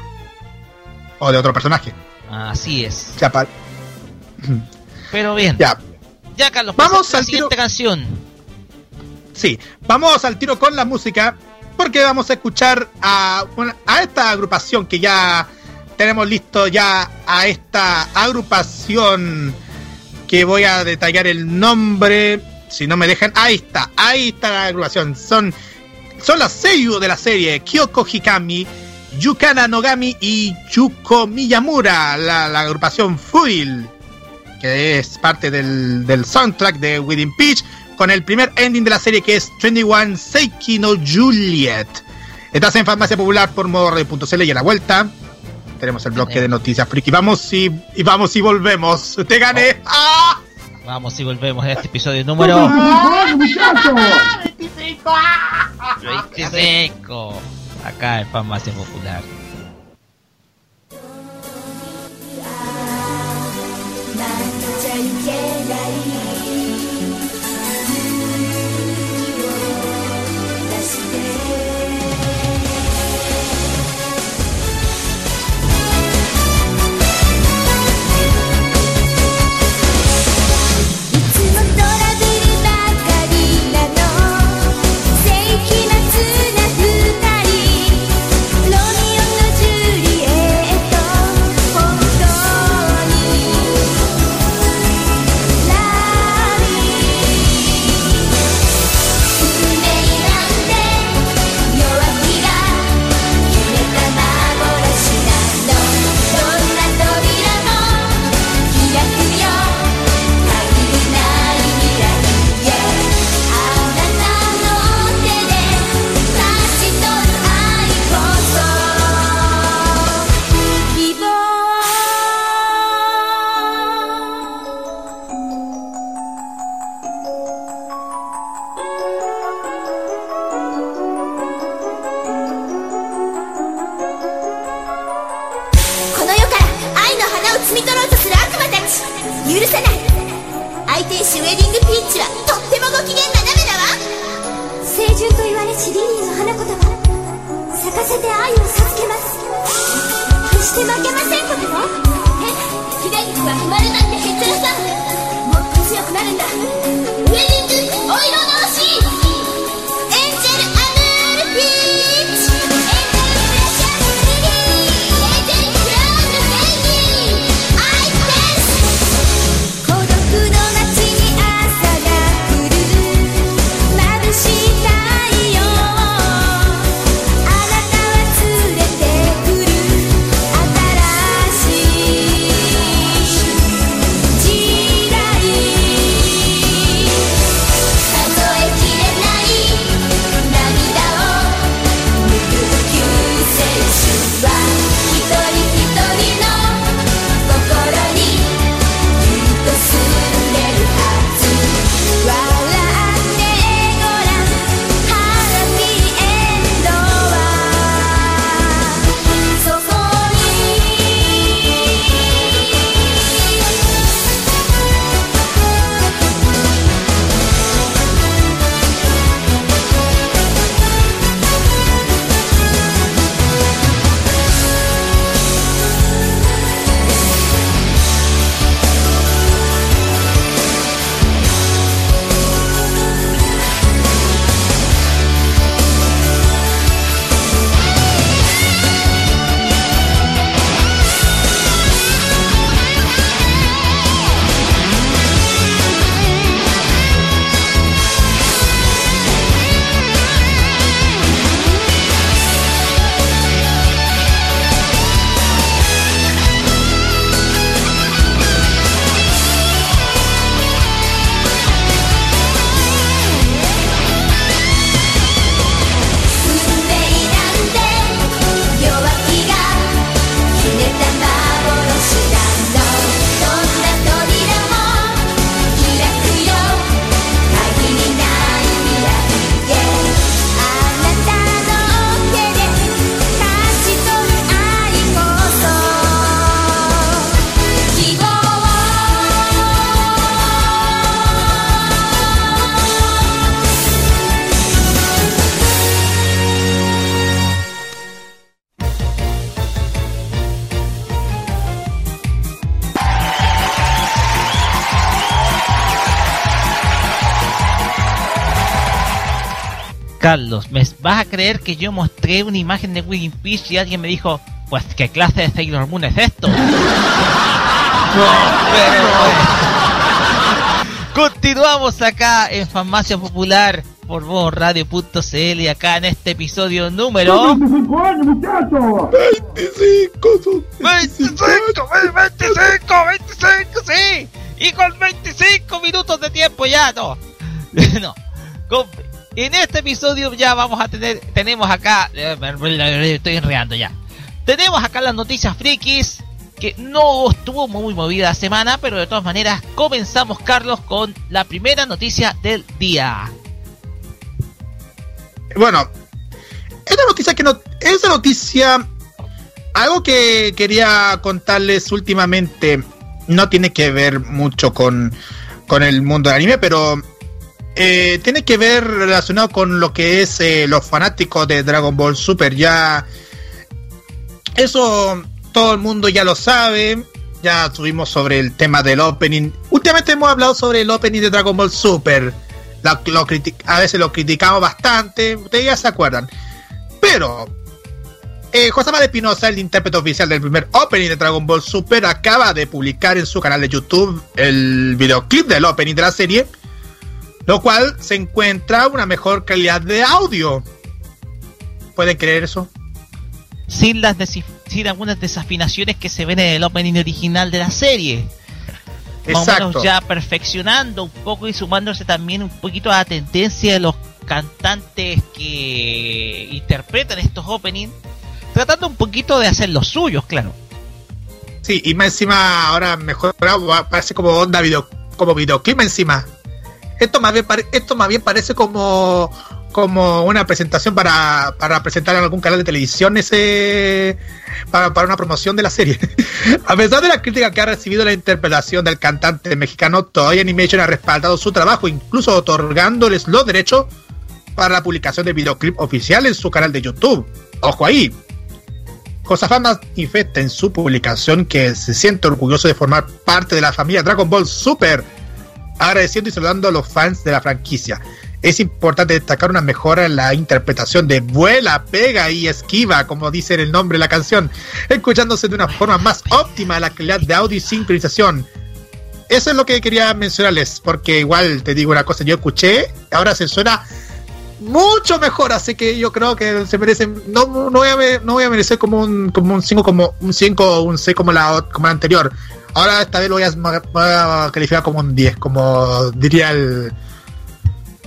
O de otro personaje. Así es. Ya, pa- Pero bien. Ya, ya, Carlos, Vamos presenta la al siguiente tiro. canción. sí. Vamos al tiro con la música. Porque vamos a escuchar a, una- a esta agrupación que ya tenemos listo ya a esta agrupación que voy a detallar el nombre. Si no me dejan. Ahí está. Ahí está la agrupación. Son, son las seiyuu de la serie. Kyoko Hikami. Yukana Nogami y Yuko Miyamura, la, agrupación Fuil, que es parte del, del soundtrack de Within Peach, con el primer ending de la serie que es 21 Seiki no Juliet. Estás en Farmacia Popular por modo y a la vuelta tenemos el bloque de noticias friki. Vamos y, y vamos y volvemos. Te gané. ¡Ah! Vamos y volvemos en este episodio número muchachos! 25. Acá en Farmacia Popular. Carlos, ¿me vas a creer que yo mostré una imagen de Peach y alguien me dijo, pues qué clase de Sailor Moon es esto? (laughs) Pero, Continuamos acá en Farmacia Popular por Voz Radio.cl acá en este episodio número 25 años, muchachos! 25, son 25, 25, 25, sí. Y con 25 minutos de tiempo ya, no. (laughs) no. Con- en este episodio ya vamos a tener, tenemos acá, estoy enredando ya. Tenemos acá las noticias frikis, que no estuvo muy movida la semana, pero de todas maneras comenzamos, Carlos, con la primera noticia del día. Bueno, esta noticia que no. Esta noticia. Algo que quería contarles últimamente. No tiene que ver mucho con, con el mundo del anime, pero. Eh, tiene que ver relacionado con lo que es eh, los fanáticos de Dragon Ball Super. Ya. Eso todo el mundo ya lo sabe. Ya subimos sobre el tema del opening. Últimamente hemos hablado sobre el opening de Dragon Ball Super. La- a veces lo criticamos bastante. Ustedes ya se acuerdan. Pero. Eh, José María Espinosa, el intérprete oficial del primer opening de Dragon Ball Super, acaba de publicar en su canal de YouTube el videoclip del opening de la serie, lo cual se encuentra una mejor calidad de audio. ¿Pueden creer eso? Sin las sin algunas desafinaciones que se ven en el opening original de la serie. más o menos ya perfeccionando un poco y sumándose también un poquito a la tendencia de los cantantes que interpretan estos openings, tratando un poquito de hacer los suyos, claro. Sí, y más encima ahora mejorado, parece como onda video, como videoclip encima. Esto más bien, esto más bien parece como, como una presentación para, para presentar en algún canal de televisión ese para, para una promoción de la serie. (laughs) A pesar de la crítica que ha recibido la interpretación del cantante mexicano, Toei Animation ha respaldado su trabajo, incluso otorgándoles los derechos para la publicación de videoclip oficial en su canal de YouTube. Ojo ahí, Josafat manifesta en su publicación que se siente orgulloso de formar parte de la familia Dragon Ball Super, agradeciendo y saludando a los fans de la franquicia. Es importante destacar una mejora en la interpretación de vuela, pega y esquiva, como dice en el nombre de la canción, escuchándose de una forma más óptima la calidad de audio y sincronización. Eso es lo que quería mencionarles, porque igual te digo una cosa, yo escuché, ahora se suena mucho mejor, así que yo creo que se merecen, no, no voy a no voy a merecer como un como un 5 como un 5 o un 6 como la como la anterior. Ahora esta vez lo voy a, voy a calificar como un 10, como diría el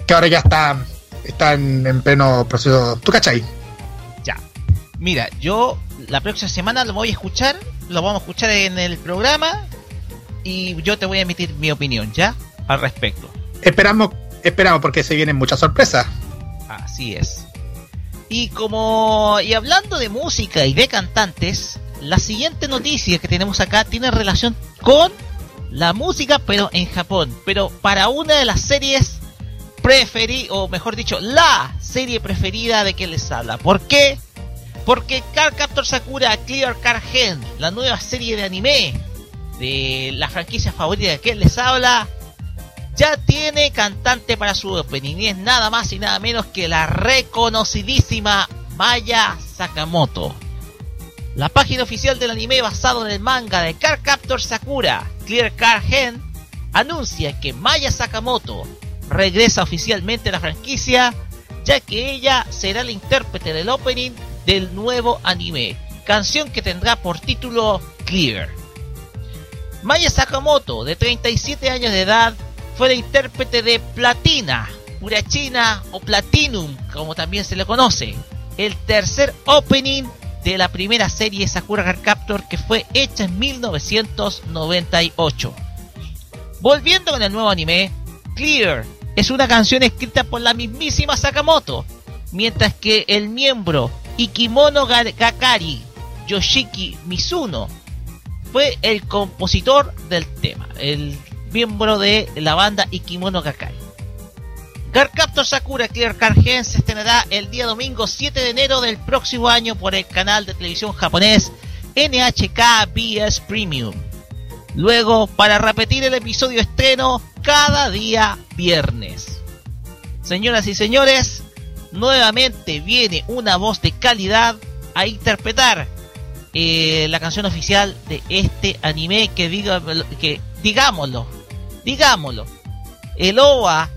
que ahora ya está está en, en pleno proceso. ¿Tú cachai? Ya. Mira, yo la próxima semana lo voy a escuchar, lo vamos a escuchar en el programa y yo te voy a emitir mi opinión, ¿ya? Al respecto. Esperamos esperamos porque se vienen muchas sorpresas. Así es. Y como y hablando de música y de cantantes, la siguiente noticia que tenemos acá tiene relación con la música, pero en Japón, pero para una de las series preferidas, o mejor dicho, la serie preferida de que les habla. ¿Por qué? Porque Card Captor Sakura Clear Card Gen, la nueva serie de anime de la franquicia favorita de que les habla, ya tiene cantante para su opening y es nada más y nada menos que la reconocidísima Maya Sakamoto. La página oficial del anime basado en el manga de Card Captor Sakura, Clear Card Gen, anuncia que Maya Sakamoto regresa oficialmente a la franquicia, ya que ella será la intérprete del opening del nuevo anime, canción que tendrá por título Clear. Maya Sakamoto, de 37 años de edad, fue la intérprete de Platina, Urachina o Platinum, como también se le conoce, el tercer opening de la primera serie Sakura Card Captor que fue hecha en 1998. Volviendo con el nuevo anime, Clear es una canción escrita por la mismísima Sakamoto, mientras que el miembro Ikimono Ga- Gakari, Yoshiki Mizuno, fue el compositor del tema, el miembro de la banda Ikimono Gakari. Card Captor Sakura Clear Card Gen se estrenará el día domingo 7 de enero del próximo año por el canal de televisión japonés NHK BS Premium. Luego, para repetir el episodio estreno cada día viernes. Señoras y señores, nuevamente viene una voz de calidad a interpretar eh, la canción oficial de este anime que diga que digámoslo, digámoslo. El OVA,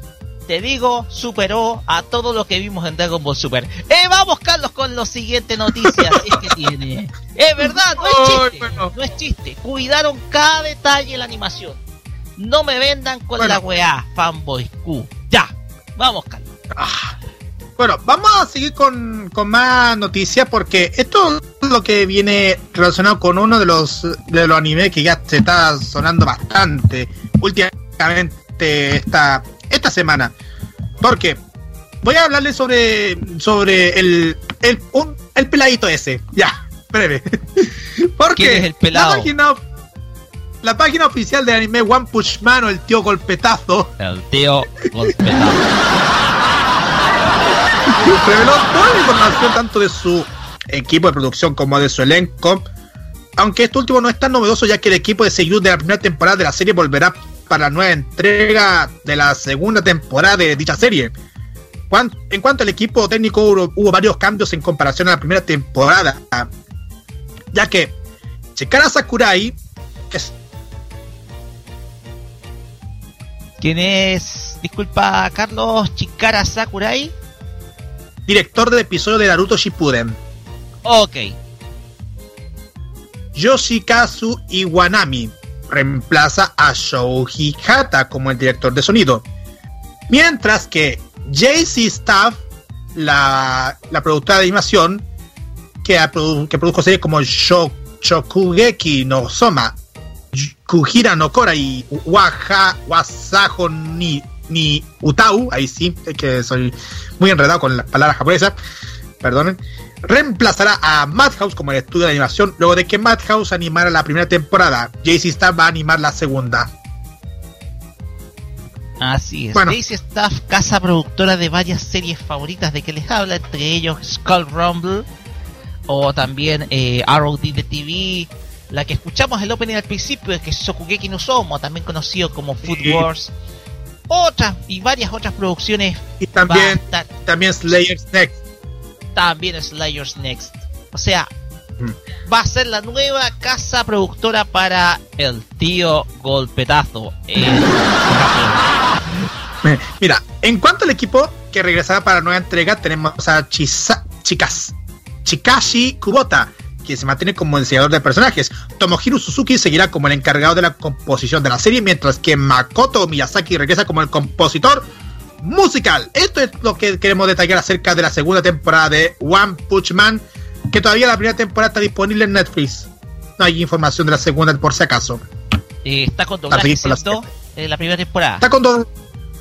te digo, superó a todo lo que vimos en Dragon Ball Super. Eh, vamos Carlos con la siguiente noticia si es que tiene. Es verdad, no es chiste, no es chiste. Cuidaron cada detalle en la animación. No me vendan con Bueno. la weá, fanboy Q. Ya, vamos Carlos. Bueno, vamos a seguir con, con más noticias porque esto es lo que viene relacionado con uno de los de los animes que ya se está sonando bastante últimamente esta, esta semana. Porque voy a hablarles sobre sobre el el, un- el peladito ese. Ya, breve. (laughs) Porque ¿Quién es el pelado? La página, la página oficial del anime One Punch Man o el tío golpetazo El tío golpeado. (laughs) reveló toda la información tanto de su equipo de producción como de su elenco. Aunque esto último no es tan novedoso ya que el equipo de Seiyuu de la primera temporada de la serie volverá para la nueva entrega de la segunda temporada de dicha serie. En cuanto al equipo técnico hubo, hubo varios cambios en comparación a la primera temporada, ya que Chikara Sakurai es ¿Quién es? Disculpa, Carlos Chikara Sakurai. director del episodio de Naruto Shippuden. Ok. Yoshikazu Iwanami reemplaza a Shouji Hata como el director de sonido. Mientras que JC Staff, la, la productora de animación, que, produ- que produjo series como Sho- Shokugeki no Soma, Kujira no Kora y Waha, Wasajo ni, ni Utau, ahí sí, es que soy muy enredado con las palabras japonesas, perdonen, reemplazará a Madhouse como el estudio de animación luego de que Madhouse animara la primera temporada. JC Staff va a animar la segunda. Así es. Bueno. Daisy Staff, casa productora de varias series favoritas de que les habla, entre ellos Skull Rumble o también eh, Arrow de TV, la que escuchamos el opening al principio, que es Sokugeki no Somo, también conocido como Food Sí. Wars. Otras y varias otras producciones Y también, también Slayer's Next. También Slayers Next. O sea, va a ser la nueva casa productora para el tío golpetazo. en. Eh, (laughs) Mira, en cuanto al equipo que regresará para la nueva entrega, tenemos a Chisa- Chicas, Chikashi Kubota, que se mantiene como diseñador de personajes. Tomohiro Suzuki seguirá como el encargado de la composición de la serie, mientras que Makoto Miyazaki regresa como el compositor musical. Esto es lo que queremos detallar acerca de la segunda temporada de One Punch Man, que todavía la primera temporada está disponible en Netflix. No hay información de la segunda por si acaso. Eh, está con doblaje, con la ¿cierto? Eh, la primera temporada. Está con, do-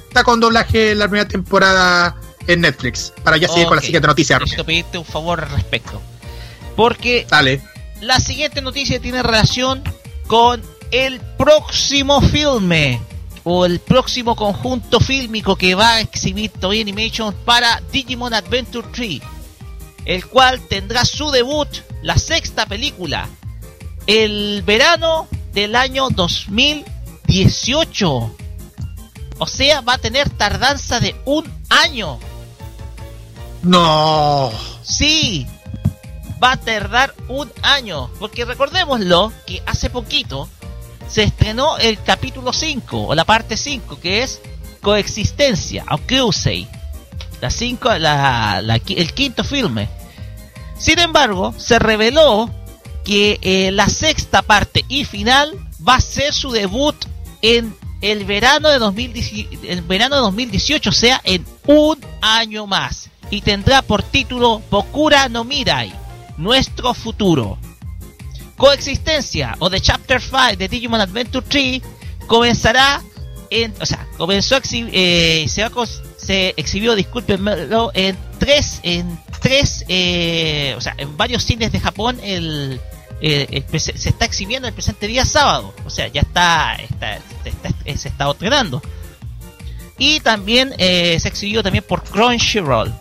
está con doblaje la primera temporada en Netflix. Para ya seguir con la siguiente noticia. Necesito pedirte un favor al respecto. Porque Dale. la siguiente noticia tiene relación con el próximo filme o el próximo conjunto fílmico que va a exhibir Toei Animation para Digimon Adventure 3, el cual tendrá su debut, la sexta película, el verano del año 2018. O sea, va a tener tardanza de un año. No. Sí, va a tardar un año. Porque recordémoslo que hace poquito se estrenó el capítulo 5 o la parte 5 que es Coexistencia o Kyusei. La cinco, la, el quinto filme. Sin embargo, se reveló que eh, la sexta parte y final va a ser su debut en el verano de 2018, el verano de 2018, o sea, en un año más. Y tendrá por título Bokura no Mirai, nuestro futuro. Coexistencia o The Chapter 5 de Digimon Adventure 3 comenzará en, o sea, comenzó a eh, se, se exhibió, discúlpenmelo, en tres, en tres, eh, o sea, en varios cines de Japón el, eh, el se está exhibiendo el presente día sábado, o sea, ya está, está, está- está- se está estrenando. Y también eh, se exhibió también por Crunchyroll.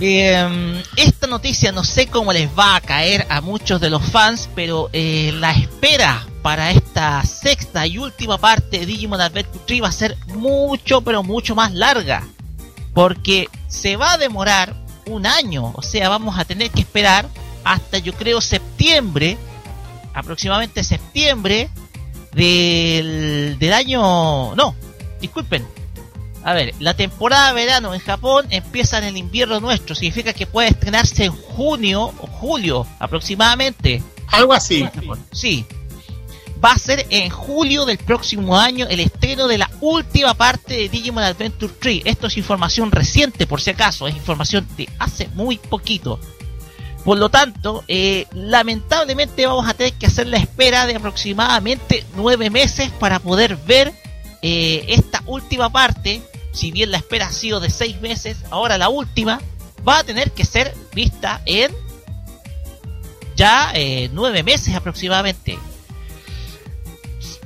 Eh, esta noticia no sé cómo les va a caer a muchos de los fans, pero eh, la espera para esta sexta y última parte de Digimon Adventure 3 va a ser mucho, pero mucho más larga. porque se va a demorar un año, o sea, vamos a tener que esperar hasta yo creo septiembre, aproximadamente septiembre del, del año... No, disculpen. A ver, la temporada de verano en Japón empieza en el invierno nuestro, significa que puede estrenarse en junio o julio aproximadamente. Algo así. Sí. Va a ser en julio del próximo año el estreno de la última parte de Digimon Adventure 3. Esto es información reciente, por si acaso, es información de hace muy poquito. Por lo tanto, eh, lamentablemente vamos a tener que hacer la espera de aproximadamente nueve meses para poder ver eh, esta última parte. Si bien la espera ha sido de seis meses, ahora la última va a tener que ser vista en ya eh, nueve meses aproximadamente.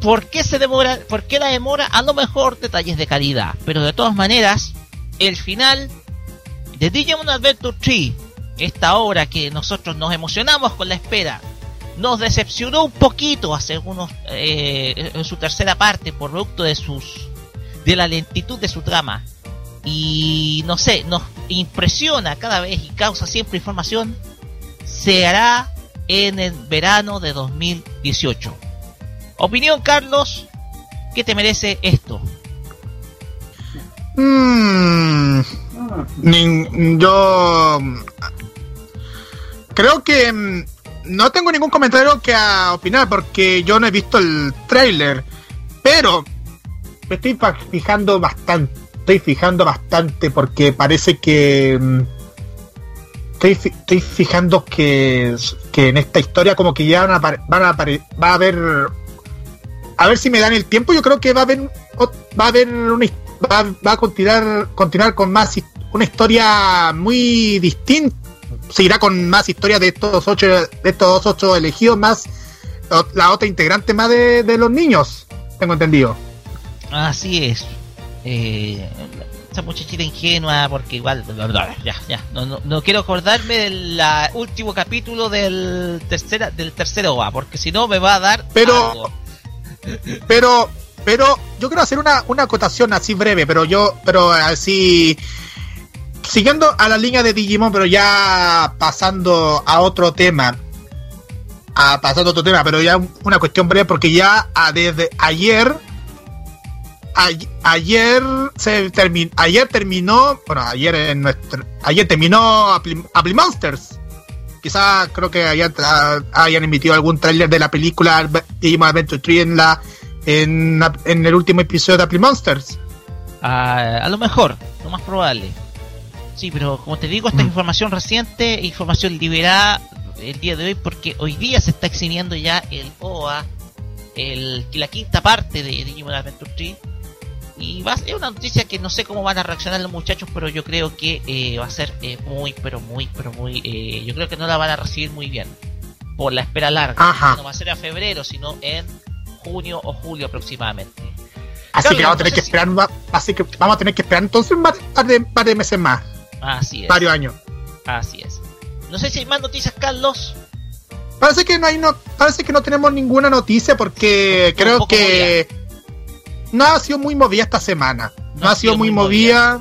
¿Por qué se demora? ¿Por qué la demora? A lo mejor detalles de calidad, pero de todas maneras, el final de Digimon Adventure 3, esta obra que nosotros nos emocionamos con la espera, nos decepcionó un poquito hace unos eh, en su tercera parte producto de sus de la lentitud de su trama y no sé nos impresiona cada vez y causa siempre información se hará en el verano de 2018 opinión Carlos ¿qué te merece esto? Mm, yo creo que mm, no tengo ningún comentario que opinar porque yo no he visto el trailer, pero me estoy fijando bastante, estoy fijando bastante porque parece que mm, estoy, estoy fijando que, que en esta historia como que ya van a, van a va a haber a ver si me dan el tiempo yo creo que va a haber va a haber una va, va a continuar continuar con más una historia muy distinta seguirá con más historias de estos ocho de estos ocho elegidos más la otra integrante más de, de los niños tengo entendido Así es. Eh, esa muchachita ingenua, porque igual. Ya, ya. No, no, no quiero acordarme del la último capítulo del tercera, del tercero OVA, porque si no me va a dar. Pero- algo. pero pero yo quiero hacer una, una acotación así breve pero yo pero así siguiendo a la línea de Digimon pero ya pasando a otro tema a pasando a otro tema pero ya una cuestión breve porque ya ah, desde ayer ay- ayer se terminó ayer terminó bueno ayer en nuestro ayer terminó Appli Monsters quizá creo que hayan, hayan emitido algún tráiler de la película Digimon Adventure 3 en la en, en el último episodio de Appli Monsters Ah, a lo mejor, lo más probable. Sí, pero como te digo, esta es Mm. información reciente, información liberada el día de hoy, porque hoy día se está exhibiendo ya el OA, el, la quinta parte de Digimon Adventure 3. Y va a ser una noticia que no sé cómo van a reaccionar los muchachos, pero yo creo que eh, va a ser eh, muy, pero muy, pero muy. eh, yo creo que no la van a recibir muy bien. Por la espera larga. Ajá. No va a ser a febrero, sino en junio o julio aproximadamente. así Claro, que vamos a tener que si- esperar va- así que vamos a tener que esperar entonces un par, de, par de meses más Así es. varios años Así es. No sé si hay más noticias, Carlos. Parece que no hay no, parece que no tenemos ninguna noticia porque creo que no ha sido muy movida esta semana. No, ha sido muy movida.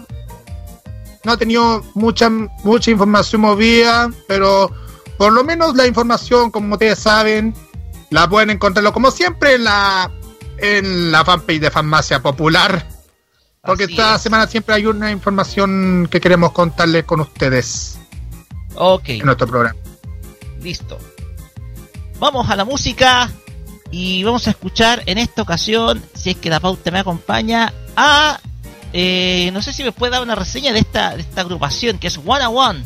No ha tenido mucha mucha información movida, pero por lo menos la información, como ustedes saben, la pueden encontrarlo como siempre en la en la fanpage de Farmacia Popular. Porque Así esta es. semana siempre hay una información que queremos contarles con ustedes Ok, en nuestro programa. listo. Vamos a la música y vamos a escuchar en esta ocasión, si es que la pauta me acompaña, a... eh, no sé si me puede dar una reseña de esta, de esta agrupación que es One a One.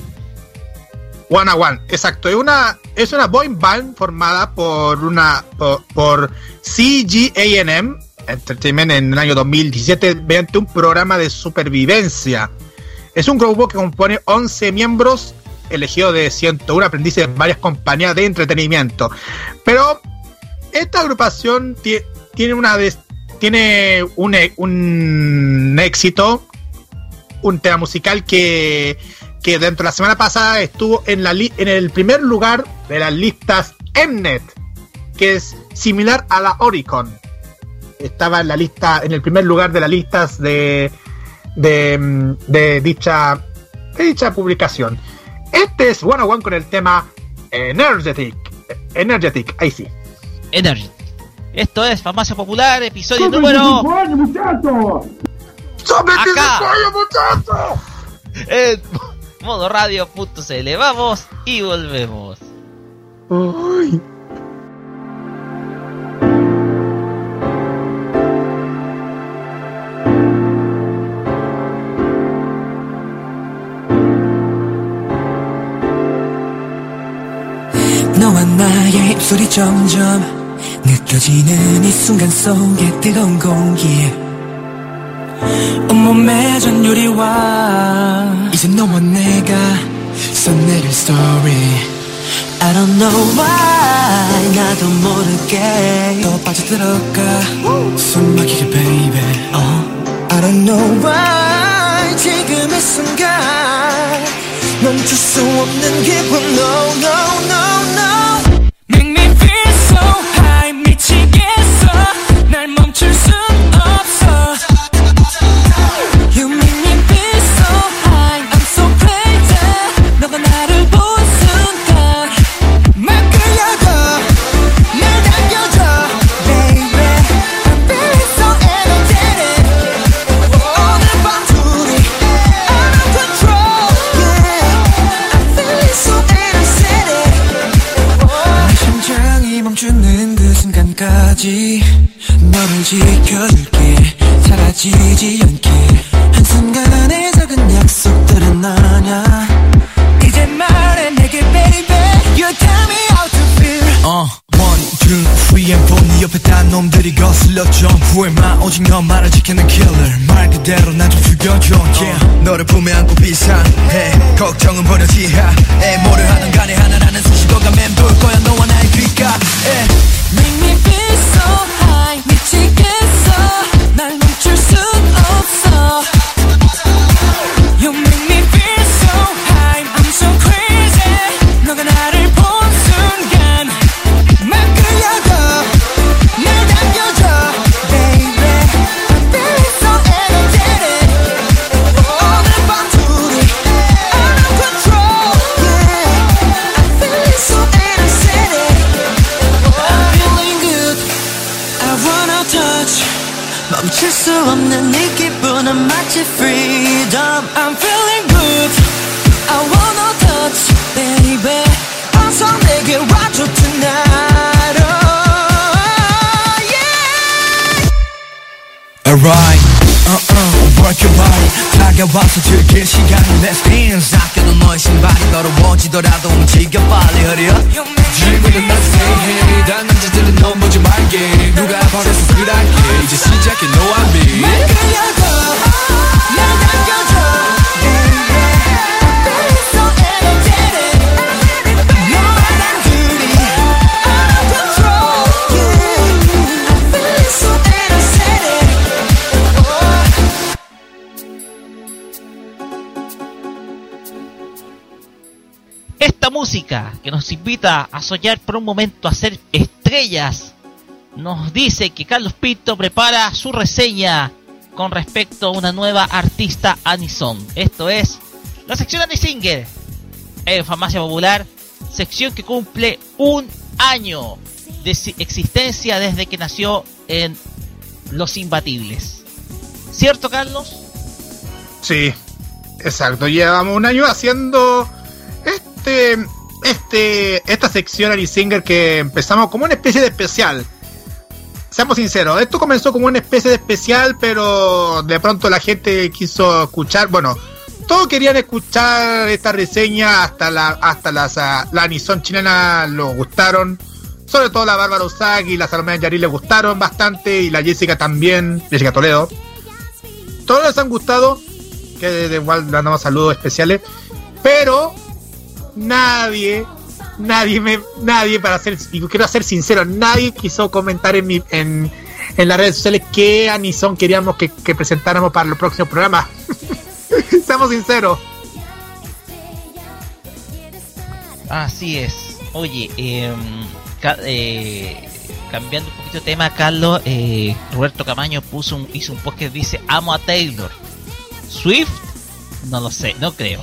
One a One, exacto. Es una, es una boy band formada por una por, por CGAM Entertainment en el año 2017 mediante un programa de supervivencia. Es un grupo que compone 11 miembros elegidos de 101 aprendices de varias compañías de entretenimiento. Pero esta agrupación tie- tiene una tiene un, e- un éxito, un tema musical que que dentro de la semana pasada estuvo en, la en el primer lugar de las listas Mnet, que es similar a la Oricon. Estaba en la lista, en el primer lugar de las listas de, de, de dicha, de dicha publicación. Este es One on One con el tema Energetic. Energetic, ahí sí. Energy. Esto es Farmacia Popular, episodio ¡Son número 25 años, muchachos! ¡Son 25 Acá. años, muchachos! en modoradio.cl. Vamos y volvemos. Ay. 너와 나의 입술이 점점 느껴지는 이 순간 속에 뜨거운 공기. 온몸에 전율이와. 이제 너와 내가 써내릴 story. I don't know why. 나도 모르게 더 빠져들어가. 숨 막히게 baby. 어. I don't know why. 지금 이 순간 멈출 수 없는 기분. No no no 순간까지 너를 지켜줄게. 사라지지 않게. 한순간의 작은 약속들은 아냐? 이제 말해 내게 baby. You tell me how to feel. 어, two, three and 옆에 딴 놈들이 거슬려 좀 후회마 오직 너만을 지키는 killer. 말 그대로 나좀 죽여줘 yeah. 너를 품에 안고 비상해. 걱정은 버려 지하에 뭐를 하든 간에 하나라는 수식어가 맴돌 거야 너와 나의 귓가에. Make me feel so high 미치겠어. 날 Alright, uh-uh, work your body. 다가와서 즐길 시간 Let's dance 아껴둔 너의 신발이 더러워지더라도 움직여 빨리 up. 질문은 난 hey 다른 남자들은 넌 보지 말게. 누가 버려서 그랄게. 이제 시작해 no I'm me 날 끌려가. Música que nos invita a soñar por un momento a ser estrellas nos dice que Carlos Pinto prepara su reseña con respecto a una nueva artista Anison. Esto es la sección Anisinger en Farmacia Popular, sección que cumple un año de existencia desde que nació en Los Imbatibles. ¿Cierto, Carlos? Sí, exacto. Llevamos un año haciendo este, este, esta sección Ari Singer que empezamos como una especie de especial. Seamos sinceros, esto comenzó como una especie de especial, pero de pronto la gente quiso escuchar, bueno, todos querían escuchar esta reseña, hasta la, hasta las, ah, la Anison chilena lo gustaron. Sobre todo la Bárbara Usagi y la Salomé Yari le gustaron bastante, y la Jessica también, Jessica Toledo. Todos les han gustado, que de, de igual damos saludos especiales, pero nadie, nadie me, nadie para ser, y quiero ser sincero, nadie quiso comentar en mi, en, en las redes sociales qué Anison queríamos que, que presentáramos para los próximos programas. (laughs) Seamos sinceros. Así es. Oye, em, ca- eh, cambiando un poquito de tema, Carlos, eh, Roberto Camaño puso un, hizo un post que dice Amo a Taylor. Swift, no lo sé, no creo.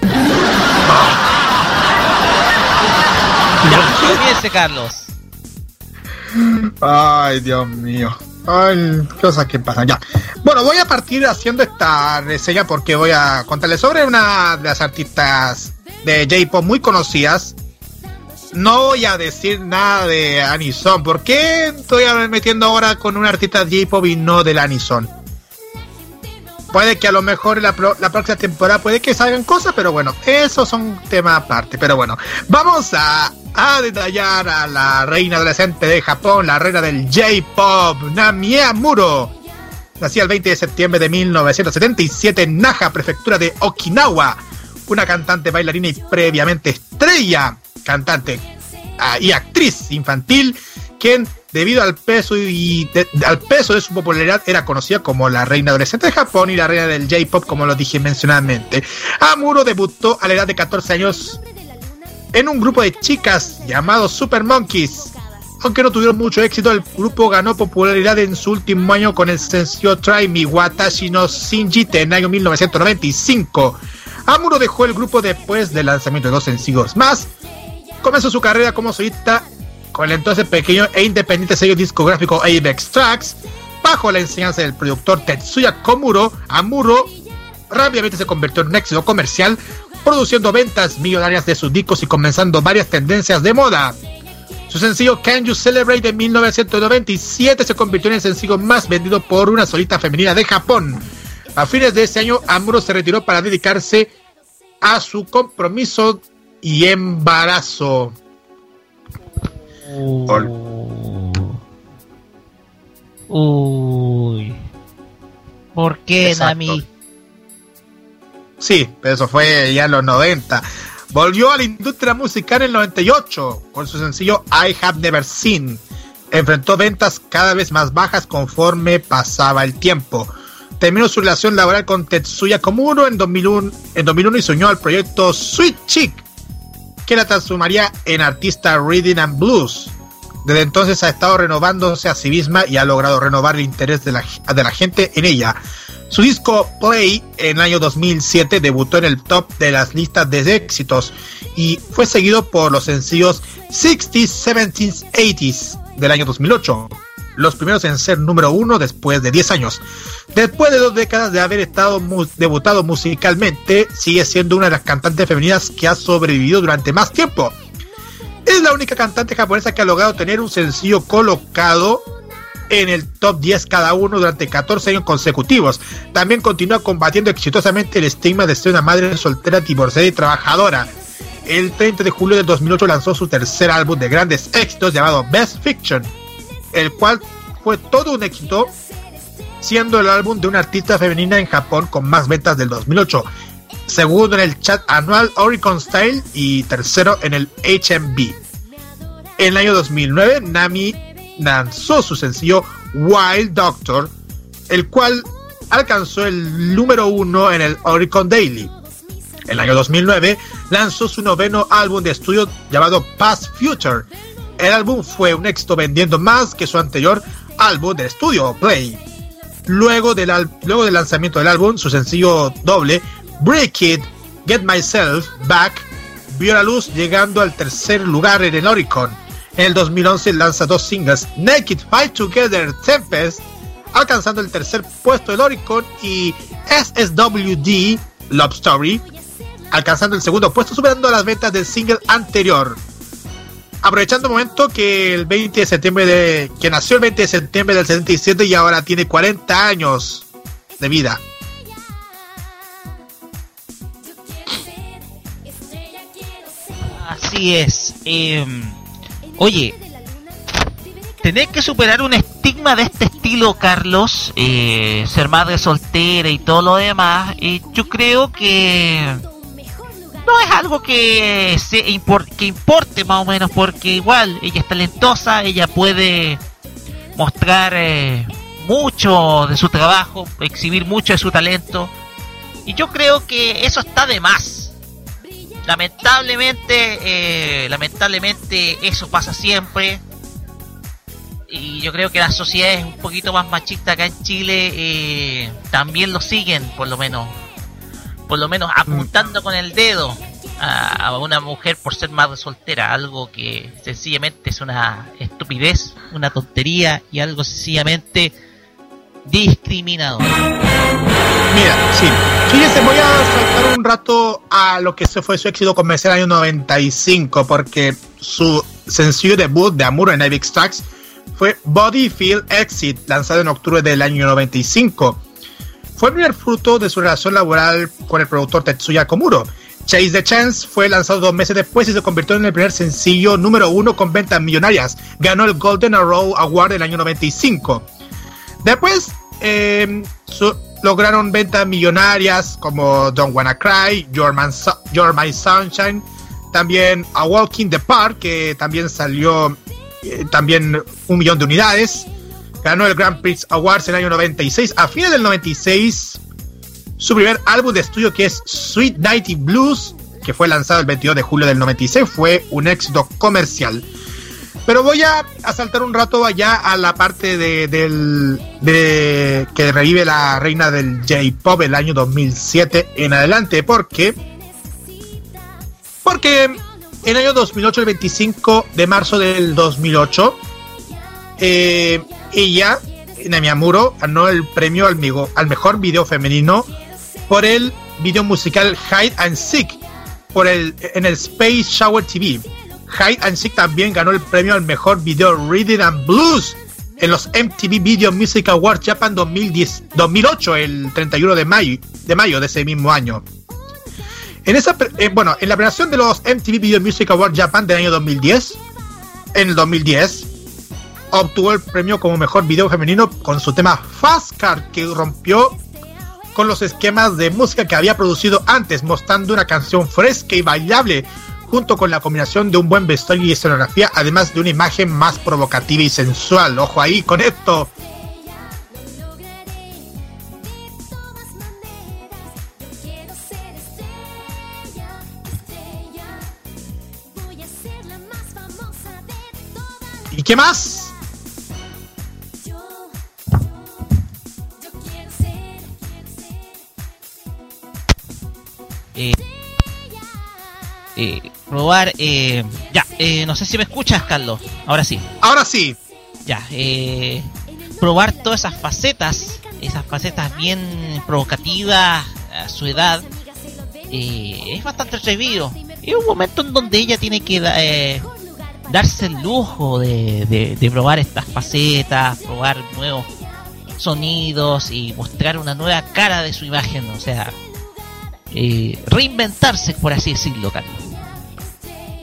(laughs) Comience, Carlos. Ay, Dios mío. Ay, cosas que pasan. Ya. Bueno, voy a partir haciendo esta reseña porque voy a contarles sobre una de las artistas de J-pop muy conocidas. No voy a decir nada de Anison. ¿Por qué estoy metiendo ahora con una artista de J-pop y no del Anison? Puede que a lo mejor la, la próxima temporada puede que salgan cosas, pero bueno, eso son temas aparte. Pero bueno, vamos a, detallar a la reina adolescente de Japón, la reina del J-Pop, Namie Amuro. Nacida el 20 de septiembre de 1977 en Naha, prefectura de Okinawa. Una cantante, bailarina y previamente estrella, cantante ah, y actriz infantil, quien debido al peso y de- al peso de su popularidad era conocida como la reina adolescente de Japón y la reina del J-pop, como lo dije mencionadamente. Amuro debutó a la edad de 14 años en un grupo de chicas llamado Super Monkeys. Aunque no tuvieron mucho éxito, el grupo ganó popularidad en su último año con el sencillo Try Me Watashi no Shinjite en el año 1995. Amuro dejó el grupo después del lanzamiento de dos sencillos más. Comenzó su carrera como solista con el entonces pequeño e independiente sello discográfico Avex Tracks. Bajo la enseñanza del productor Tetsuya Komuro, Amuro rápidamente se convirtió en un éxito comercial, produciendo ventas millonarias de sus discos y comenzando varias tendencias de moda. Su sencillo Can You Celebrate de 1997 se convirtió en el sencillo más vendido por una solista femenina de Japón. A fines de ese año, Amuro se retiró para dedicarse a su compromiso y embarazo. Uy. ¿Por qué, Exacto. Nami? Sí, pero eso fue ya en los 90. Volvió a la industria musical en el 98 con su sencillo I Have Never Seen. Enfrentó ventas cada vez más bajas conforme pasaba el tiempo. Terminó su relación laboral con Tetsuya Komuro en 2001, en 2001 y se unió al proyecto Sweet Chick, que la transformaría en artista Reading and Blues. Desde entonces ha estado renovándose a sí misma y ha logrado renovar el interés de la, de la gente en ella. Su disco Play en el año 2007 debutó en el top de las listas de éxitos y fue seguido por los sencillos 60s, 70s, 80s del año 2008, los primeros en ser número uno después de 10 años. Después de dos décadas de haber estado mu- debutado musicalmente, sigue siendo una de las cantantes femeninas que ha sobrevivido durante más tiempo. Es la única cantante japonesa que ha logrado tener un sencillo colocado en el top 10 cada uno durante 14 años consecutivos. También continúa combatiendo exitosamente el estigma de ser una madre soltera, divorciada y trabajadora. El 30 de julio del 2008 lanzó su tercer álbum de grandes éxitos llamado Best Fiction, el cual fue todo un éxito, siendo el álbum de una artista femenina en Japón con más ventas del 2008, segundo en el chat anual Oricon Style y tercero en el HMB. En el año 2009, Nami lanzó su sencillo Wild Doctor, el cual alcanzó el número uno en el Oricon Daily. En el año 2009 lanzó su noveno álbum de estudio llamado Past Future. El álbum fue un éxito vendiendo más que su anterior álbum de estudio Play. Luego del, luego del lanzamiento del álbum, su sencillo doble Break It, Get Myself Back vio la luz llegando al tercer lugar en el Oricon. En el 2011 lanza dos singles, Naked Fight Together Tempest, alcanzando el tercer puesto del Oricon y SSWD Love Story, alcanzando el segundo puesto superando las ventas del single anterior. Aprovechando el momento que el 20 de septiembre de que nació el 20 de septiembre del 77 y ahora tiene 40 años de vida. Así es. em, oye, tener que superar un estigma de este estilo, Carlos, eh, ser madre soltera y todo lo demás, eh, yo creo que no es algo que, se impor- que importe más o menos, porque igual ella es talentosa, ella puede mostrar eh, mucho de su trabajo, exhibir mucho de su talento, y yo creo que eso está de más lamentablemente eh, lamentablemente eso pasa siempre y yo creo que las sociedades un poquito más machistas acá en Chile eh, también lo siguen, por lo menos. Por lo menos apuntando con el dedo a, una mujer por ser madre soltera, algo que sencillamente es una estupidez, una tontería y algo sencillamente discriminador. Mira, sí. Fíjense, voy a saltar un rato a lo que fue su éxito comercial en el año 95, porque su sencillo debut de Amuro en Epic Tracks fue Body Feel Exit, lanzado en octubre del año 95. Fue el primer fruto de su relación laboral con el productor Tetsuya Komuro. Chase the Chance fue lanzado dos meses después y se convirtió en el primer sencillo número uno con ventas millonarias. Ganó el Golden Arrow Award del año 95. Después su- lograron ventas millonarias como Don't Wanna Cry, You're My Sunshine, también A Walk in the Park, que también salió eh, también un millón de unidades. Ganó el Grand Prix Awards en el año 96. A fines del 96, su primer álbum de estudio, que es Sweet Nighty Blues, que fue lanzado el 22 de julio del 96, fue un éxito comercial. Pero voy a, a saltar un rato allá a la parte de, del, de que revive la reina del J-Pop el año 2007 en adelante, porque porque en el año 2008, el 25 de marzo del 2008, eh, ella, Nami Amuro, ganó el premio al, migo- al mejor video femenino por el video musical Hide and Seek por el, en el Space Shower TV. Hide and Seek también ganó el premio al mejor video Rhythm and Blues en los MTV Video Music Awards Japan 2010, 2008, el 31 de mayo, de mayo de ese mismo año. En esa, eh, bueno, en la premiación de los MTV Video Music Awards Japan del año 2010, en el 2010, obtuvo el premio como mejor video femenino con su tema Fast Car, que rompió con los esquemas de música que había producido antes, mostrando una canción fresca y bailable, junto con la combinación de un buen vestuario y escenografía, además de una imagen más provocativa y sensual. Ojo ahí con esto. Quiero ser estrella, Eh, eh, probar, eh, ya, eh, no sé si me escuchas, Carlos. Ahora sí. Ahora sí. Ya, eh, probar todas esas facetas, esas facetas bien provocativas a su edad, eh, es bastante atrevido. Es un momento en donde ella tiene que da- eh, darse el lujo de, de- de probar estas facetas, probar nuevos sonidos y mostrar una nueva cara de su imagen, o sea, reinventarse, por así decirlo, Carlos.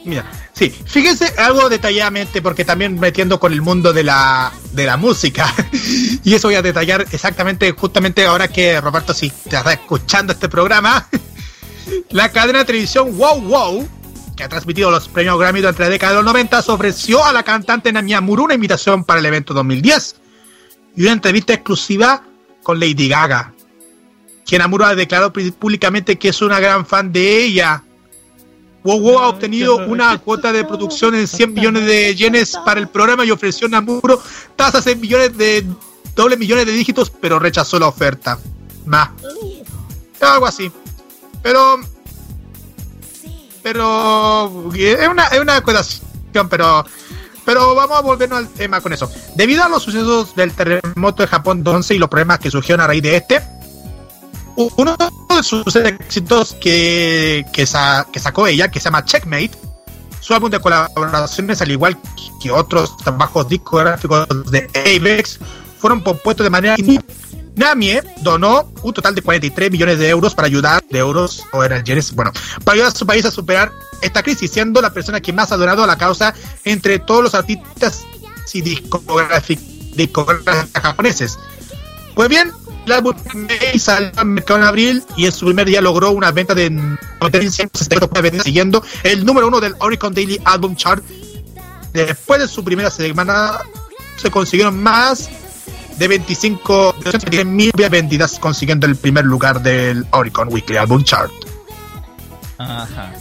Mira, sí, fíjense algo detalladamente, porque también metiendo con el mundo de la, de la música, (laughs) y eso voy a detallar exactamente, justamente ahora que Roberto, si te está escuchando este programa, (laughs) la cadena de televisión Wow Wow, que ha transmitido los premios Grammy durante la década de los 90, ofreció a la cantante Nami Amuro una invitación para el evento 2010 y una entrevista exclusiva con Lady Gaga, quien Amuro ha declarado públicamente que es una gran fan de ella. Wow ha obtenido una cuota de producción en 100 millones de yenes para el programa y ofreció a Namuro tasas en millones de doble millones de dígitos, pero rechazó la oferta. Nah. Algo así. Pero pero es una, es una cuestión, pero pero vamos a volvernos al tema con eso. Debido a los sucesos del terremoto de Japón 11 y los problemas que surgieron a raíz de este, uno de sus éxitos que, que, sa- que sacó ella, que se llama Checkmate, su álbum de colaboraciones, al igual que otros trabajos discográficos de Avex, fueron compuestos de manera. Namie donó un total de 43 millones de euros para ayudar, de euros o eran yenes, bueno, para ayudar a su país a superar esta crisis, siendo la persona que más ha donado a la causa entre todos los artistas y discográfic- discográficos japoneses. Pues bien, el álbum salió al mercado en abril y en su primer día logró una venta de 168 ventas, siguiendo el número uno del Oricon Daily Album Chart. Después de su primera semana se consiguieron más de 25 de mil vendidas, consiguiendo el primer lugar del Oricon Weekly Album Chart. Ajá.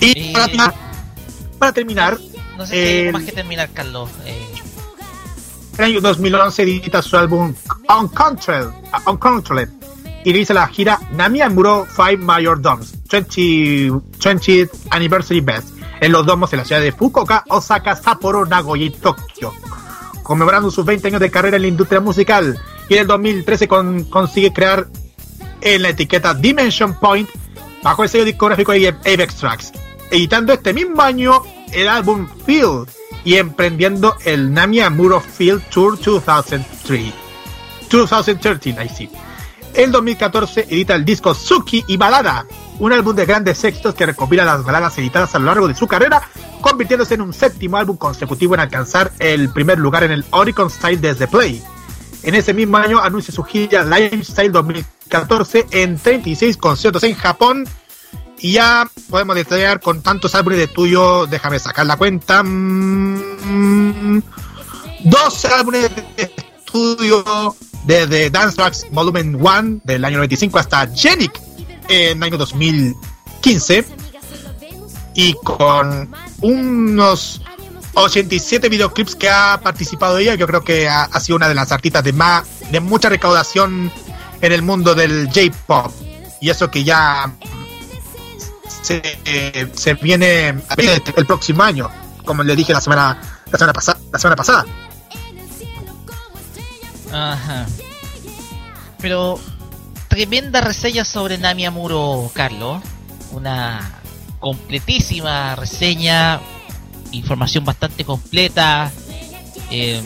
Y Eh. para terminar, para terminar, no sé si hay El- más que terminar, Carlos. Eh, En el año 2011 edita su álbum Uncontrolled, Uncontrolled y realiza la gira Namiya Muro Five Major Domes 20, 20th Anniversary Best en los domos de la ciudad de Fukuoka, Osaka, Sapporo, Nagoya y Tokio, conmemorando sus 20 años de carrera en la industria musical. Y en el 2013 con- consigue crear en la etiqueta Dimension Point bajo el sello discográfico de Apex Tracks, editando este mismo año el álbum Feel y emprendiendo el Namiya Muro Field Tour 2003. 2013, ahí sí. En 2014 edita el disco Suki y Balada, un álbum de grandes éxitos que recopila las baladas editadas a lo largo de su carrera, convirtiéndose en un séptimo álbum consecutivo en alcanzar el primer lugar en el Oricon Style desde Play. En ese mismo año anuncia su gira Lifestyle 2014 en 36 conciertos en Japón. Y ya podemos detallar con tantos álbumes de tuyo, déjame sacar la cuenta. mm, 12 álbumes de estudio desde Dance Tracks Volumen 1 del año 95 hasta Genic en el año 2015 y con unos 87 videoclips que ha participado ella, yo creo que ha, ha sido una de las artistas de más de mucha recaudación en el mundo del J-pop y eso que ya se, eh, se viene el próximo año, como le dije la semana la semana pasada, la semana pasada. Ajá. Pero tremenda reseña sobre Nami Amuro, Carlos. Una completísima reseña, información bastante completa. Em,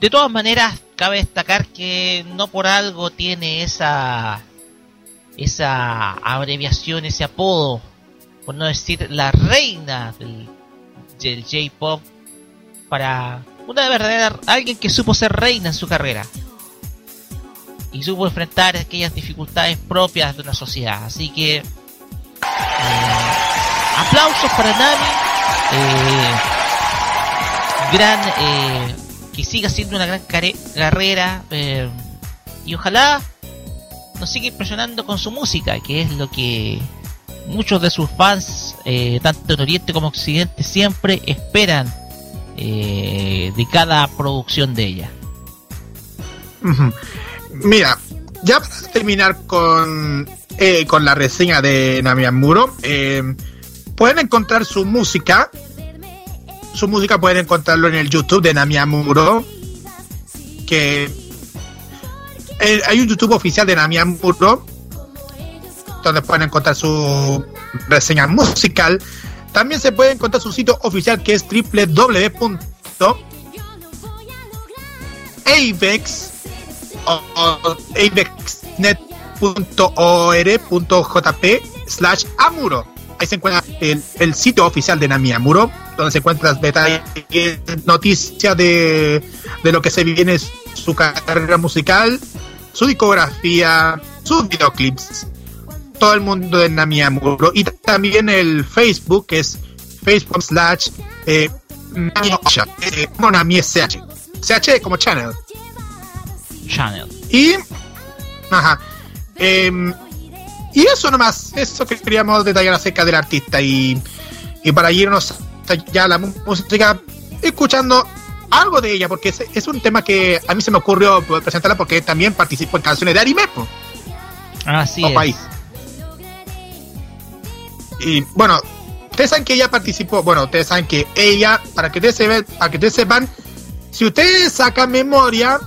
de todas maneras, cabe destacar que no por algo tiene esa esa abreviación, ese apodo, por no decir la reina del, del J-pop, para una verdadera alguien que supo ser reina en su carrera y supo enfrentar aquellas dificultades propias de una sociedad. Así que eh, aplausos para Nami, eh, gran eh, que siga siendo una gran carrera eh, y ojalá nos siga impresionando con su música, que es lo que muchos de sus fans, eh, tanto en Oriente como Occidente, siempre esperan eh, de cada producción de ella. Mira, ya para terminar con, eh, con la reseña de Namiamuro, eh, pueden encontrar su música. Su música pueden encontrarlo en el YouTube de Namiamuro. Que eh, hay un YouTube oficial de Namiamuro donde pueden encontrar su reseña musical. También se puede encontrar su sitio oficial que es www.avex o, o avexnet.or.jp slash amuro. Ahí se encuentra el, el sitio oficial de Nami Amuro, donde se encuentran detalles, noticias de, de lo que se viene su carrera musical, su discografía, sus videoclips, todo el mundo de Nami Amuro y también el Facebook que es Facebook slash eh, Nami Ocha, eh, como Nami SH, CH como channel. Channel. Y. Ajá. em, y eso nomás, eso que queríamos detallar acerca del artista. Y, y para irnos ya la mu- música, escuchando algo de ella, porque es, es un tema que a mí se me ocurrió presentarla porque también participó en canciones de anime. po. Así Ojo es. ahí. Y bueno, ustedes saben que ella participó, bueno, ustedes saben que ella, para que ustedes, se ve- para que ustedes sepan, si ustedes sacan memoria,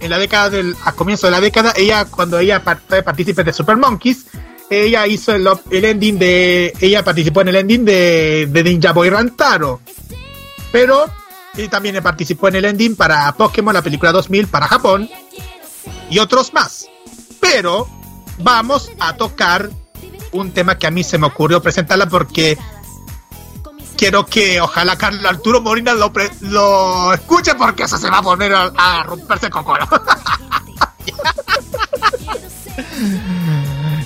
en la década del, a comienzo de la década, ella, cuando ella fue partícipe de Super Monkeys, ella hizo el, el ending de, ella participó en el ending de, de Ninja Boy Rantaro. Pero, y también participó en el ending para Pokémon, la película 2000 para Japón, y otros más. Pero, vamos a tocar un tema que a mí se me ocurrió presentarla porque quiero que ojalá Carlos Arturo Molina lo, pre- lo escuche porque eso se va a poner a, a romperse el cocoro. (laughs)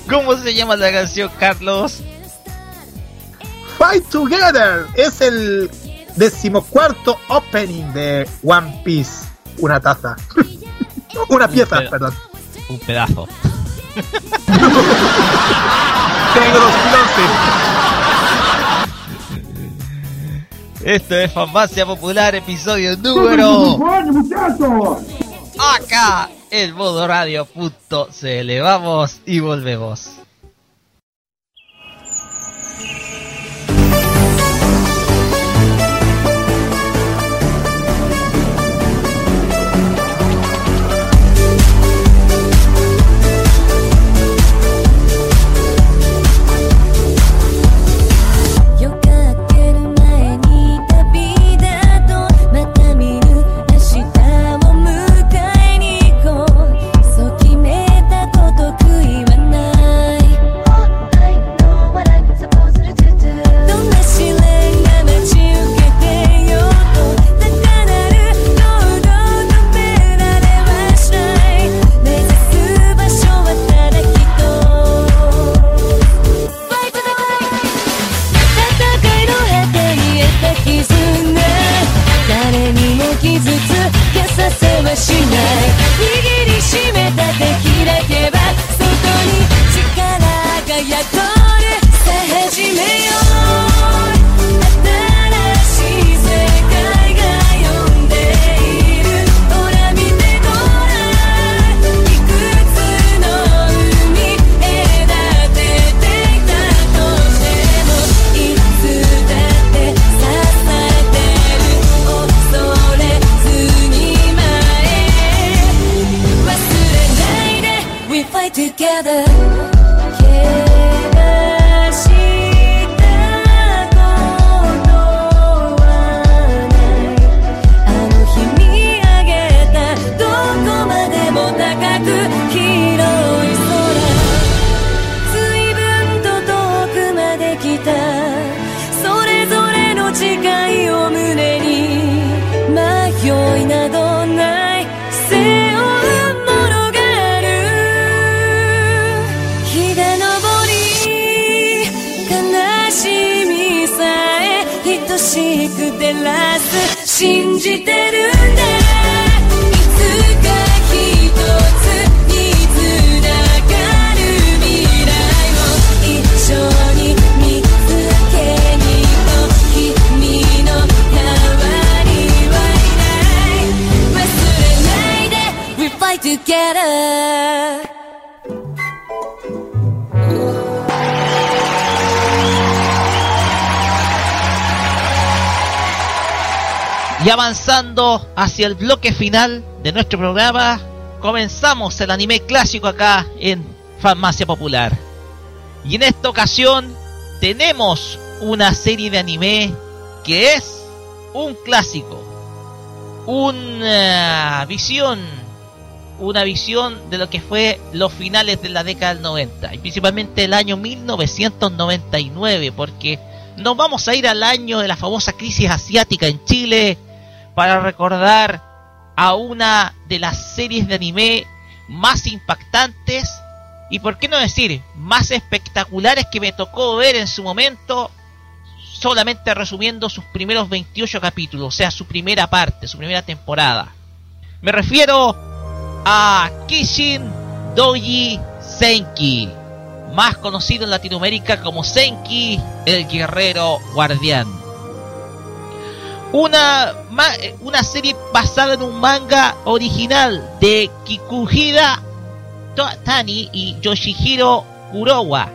¿Cómo se llama la canción, Carlos? Fight Together es el decimocuarto opening de One Piece. Una taza. (laughs) Una pieza, perdón. Un pedazo. (laughs) Tengo 2011. Esto es Farmacia Popular, episodio número acá en modo radio.cl. Vamos y volvemos. 날 떠. Avanzando hacia el bloque final de nuestro programa, comenzamos el anime clásico acá en Farmacia Popular. Y en esta ocasión tenemos una serie de anime que es un clásico, una visión, una visión de lo que fue los finales de la década del 90 y principalmente el año 1999 porque nos vamos a ir al año de la famosa crisis asiática en Chile para recordar a una de las series de anime más impactantes y por qué no decir más espectaculares que me tocó ver en su momento solamente resumiendo sus primeros 28 capítulos, o sea, su primera parte, su primera temporada. Me refiero a Kishin Doji Senki, más conocido en Latinoamérica como Senki, el guerrero guardián. Una, eh, una serie basada en un manga original de Kikuhira Tani y Yoshihiro Kurowa,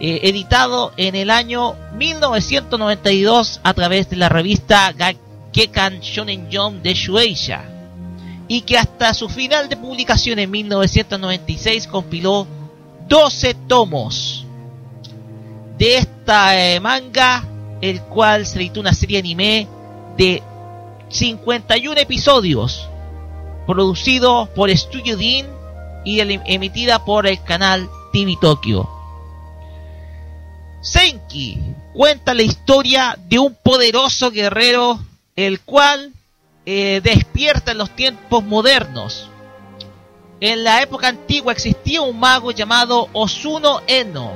eh, editado en el año 1992 a través de la revista Gekan Shonen Jump de Shueisha y que hasta su final de publicación en 1996 compiló 12 tomos de esta eh, manga, el cual se editó una serie anime de 51 episodios, producido por Studio Dean y el- emitida por el canal TV Tokyo. Senki cuenta la historia de un poderoso guerrero, el cual eh, despierta en los tiempos modernos. En la época antigua existía un mago llamado Osuno Eno,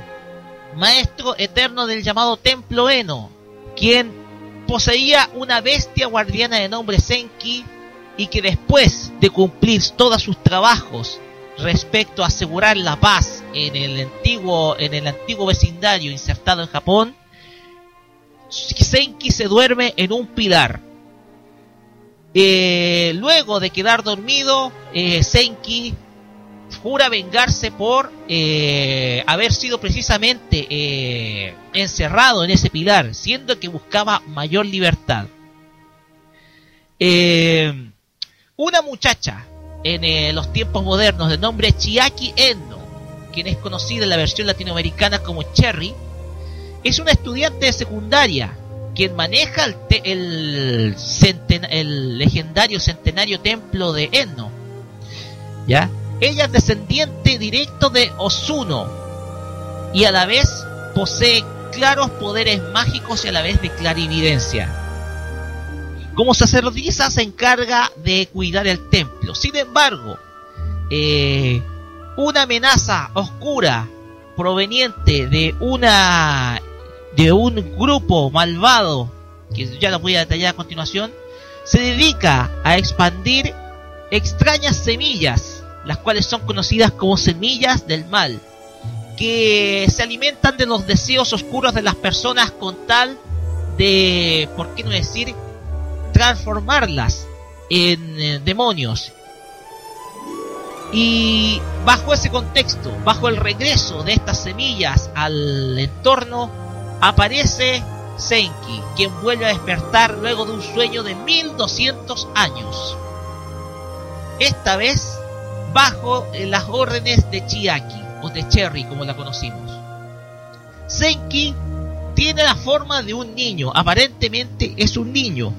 maestro eterno del llamado Templo Eno, quien poseía una bestia guardiana de nombre Senki y que después de cumplir todos sus trabajos respecto a asegurar la paz en el antiguo en el antiguo vecindario insertado en Japón Senki se duerme en un pilar. Eh, luego de quedar dormido, eh, Senki jura vengarse por eh, haber sido precisamente eh, encerrado en ese pilar, siendo que buscaba mayor libertad. Eh, una muchacha en los tiempos modernos de nombre Chiaki Eno, quien es conocida en la versión latinoamericana como Cherry, es una estudiante de secundaria quien maneja el, te- el, el legendario centenario templo de Enno. ¿Ya? Ella es descendiente directo de Osuno y a la vez posee claros poderes mágicos y a la vez de clarividencia. Como sacerdotisa se encarga de cuidar el templo. Sin embargo, eh, una amenaza oscura proveniente de una de un grupo malvado que ya lo voy a detallar a continuación se dedica a expandir extrañas semillas las cuales son conocidas como semillas del mal que se alimentan de los deseos oscuros de las personas con tal de por qué no decir transformarlas en eh, demonios y bajo ese contexto, bajo el regreso de estas semillas al entorno, aparece Senki, quien vuelve a despertar luego de un sueño de 1200 años. Esta vez bajo eh, las órdenes de Chiaki, o de Cherry como la conocimos. Senki tiene la forma de un niño, aparentemente es un niño.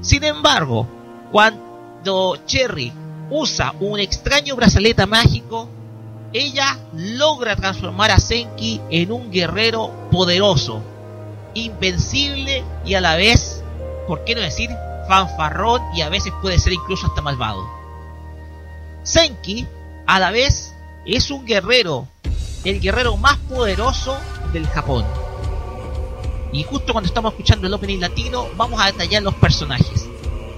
Sin embargo, cuando Cherry usa un extraño brazalete mágico, ella logra transformar a Senki en un guerrero poderoso, invencible y a la vez, ¿por qué no decir, fanfarrón y a veces puede ser incluso hasta malvado? Senki, a la vez, es un guerrero, el guerrero más poderoso del Japón. Y justo cuando estamos escuchando el opening latino, vamos a detallar los personajes.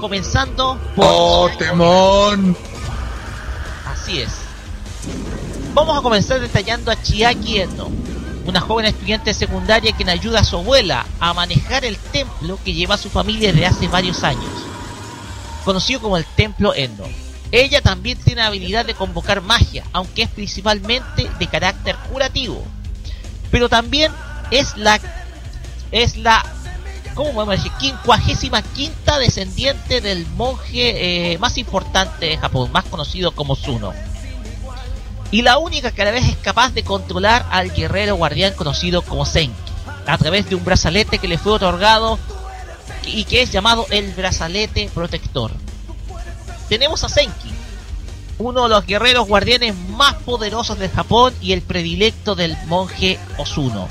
Comenzando por... ¡Oh, temón! Así es. Vamos a comenzar detallando a Chiaki Eno, una joven estudiante secundaria quien ayuda a su abuela a manejar el templo que lleva a su familia desde hace varios años, conocido como el Templo Eno. Ella también tiene la habilidad de convocar magia, aunque es principalmente de carácter curativo. Pero también es la es la ¿cómo podemos decir? quincuagésima quinta descendiente del monje eh, más importante de Japón, más conocido como Suno. Y la única que a la vez es capaz de controlar al guerrero guardián conocido como Senki, a través de un brazalete que le fue otorgado y que es llamado el brazalete protector. Tenemos a Senki, uno de los guerreros guardianes más poderosos del Japón y el predilecto del monje Osuno.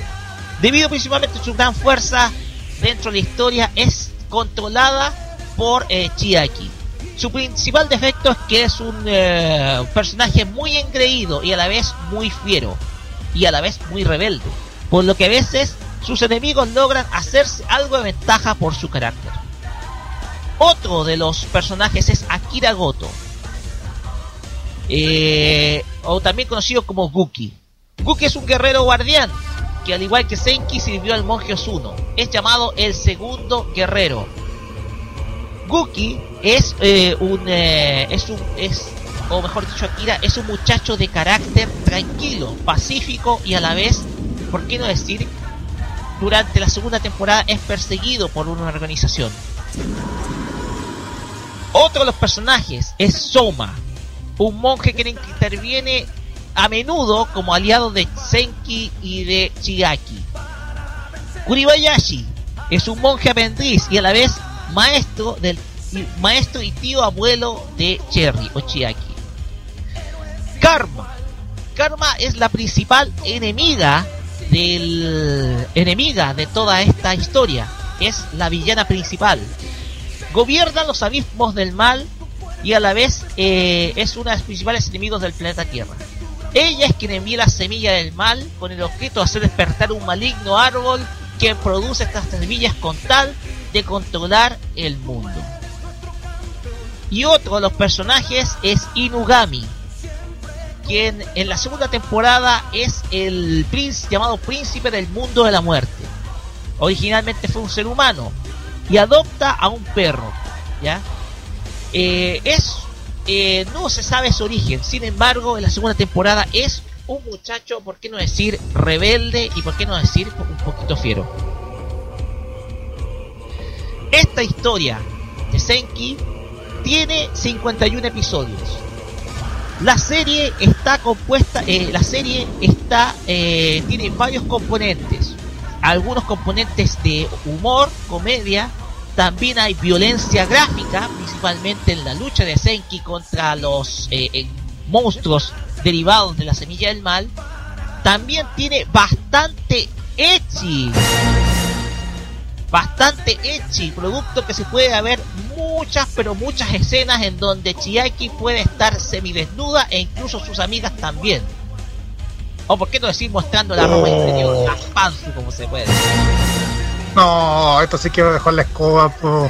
Debido principalmente a su gran fuerza dentro de la historia, es controlada por eh, Chiaki. Su principal defecto es que es un eh, personaje muy engreído y a la vez muy fiero y a la vez muy rebelde, por lo que a veces sus enemigos logran hacerse algo de ventaja por su carácter. Otro de los personajes es Akira Goto, eh, o también conocido como Guki. Guki es un guerrero guardián que al igual que Senki sirvió al monje Osuno. Es llamado el segundo guerrero. Guki es eh, un eh, es un es o mejor dicho Akira es un muchacho de carácter tranquilo, pacífico y a la vez, ¿por qué no decir? Durante la segunda temporada es perseguido por una organización. Otro de los personajes es Soma, un monje que interviene a menudo como aliado de Senki y de Chiaki. Kuribayashi es un monje aprendiz y a la vez maestro del maestro y tío abuelo de Cherry o Chiaki. Karma. Karma es la principal enemiga del enemiga de toda esta historia. Es la villana principal. Gobierna los abismos del mal y a la vez eh, es uno de los principales enemigos del planeta Tierra. Ella es quien envía la semilla del mal con el objeto de hacer despertar un maligno árbol que produce estas semillas con tal de controlar el mundo. Y otro de los personajes es Inugami, quien en la segunda temporada es el llamado príncipe del mundo de la muerte. Originalmente fue un ser humano y adopta a un perro, ¿ya? Eh, es eh, no se sabe su origen, sin embargo, en la segunda temporada es un muchacho, por qué no decir rebelde y por qué no decir un poquito fiero. Esta historia de Senki tiene 51 episodios. La serie está compuesta, eh, la serie está, eh, tiene varios componentes. Algunos componentes de humor, comedia, también hay violencia gráfica, principalmente en la lucha de Senki contra los eh, monstruos derivados de la semilla del mal. También tiene bastante ecchi. Bastante ecchi, producto que se puede ver muchas, pero muchas escenas en donde Chiaki puede estar semidesnuda e incluso sus amigas también. O por qué no decir mostrando la ropa interior, la panzu como se puede decir. No, esto sí a dejar la escoba, po.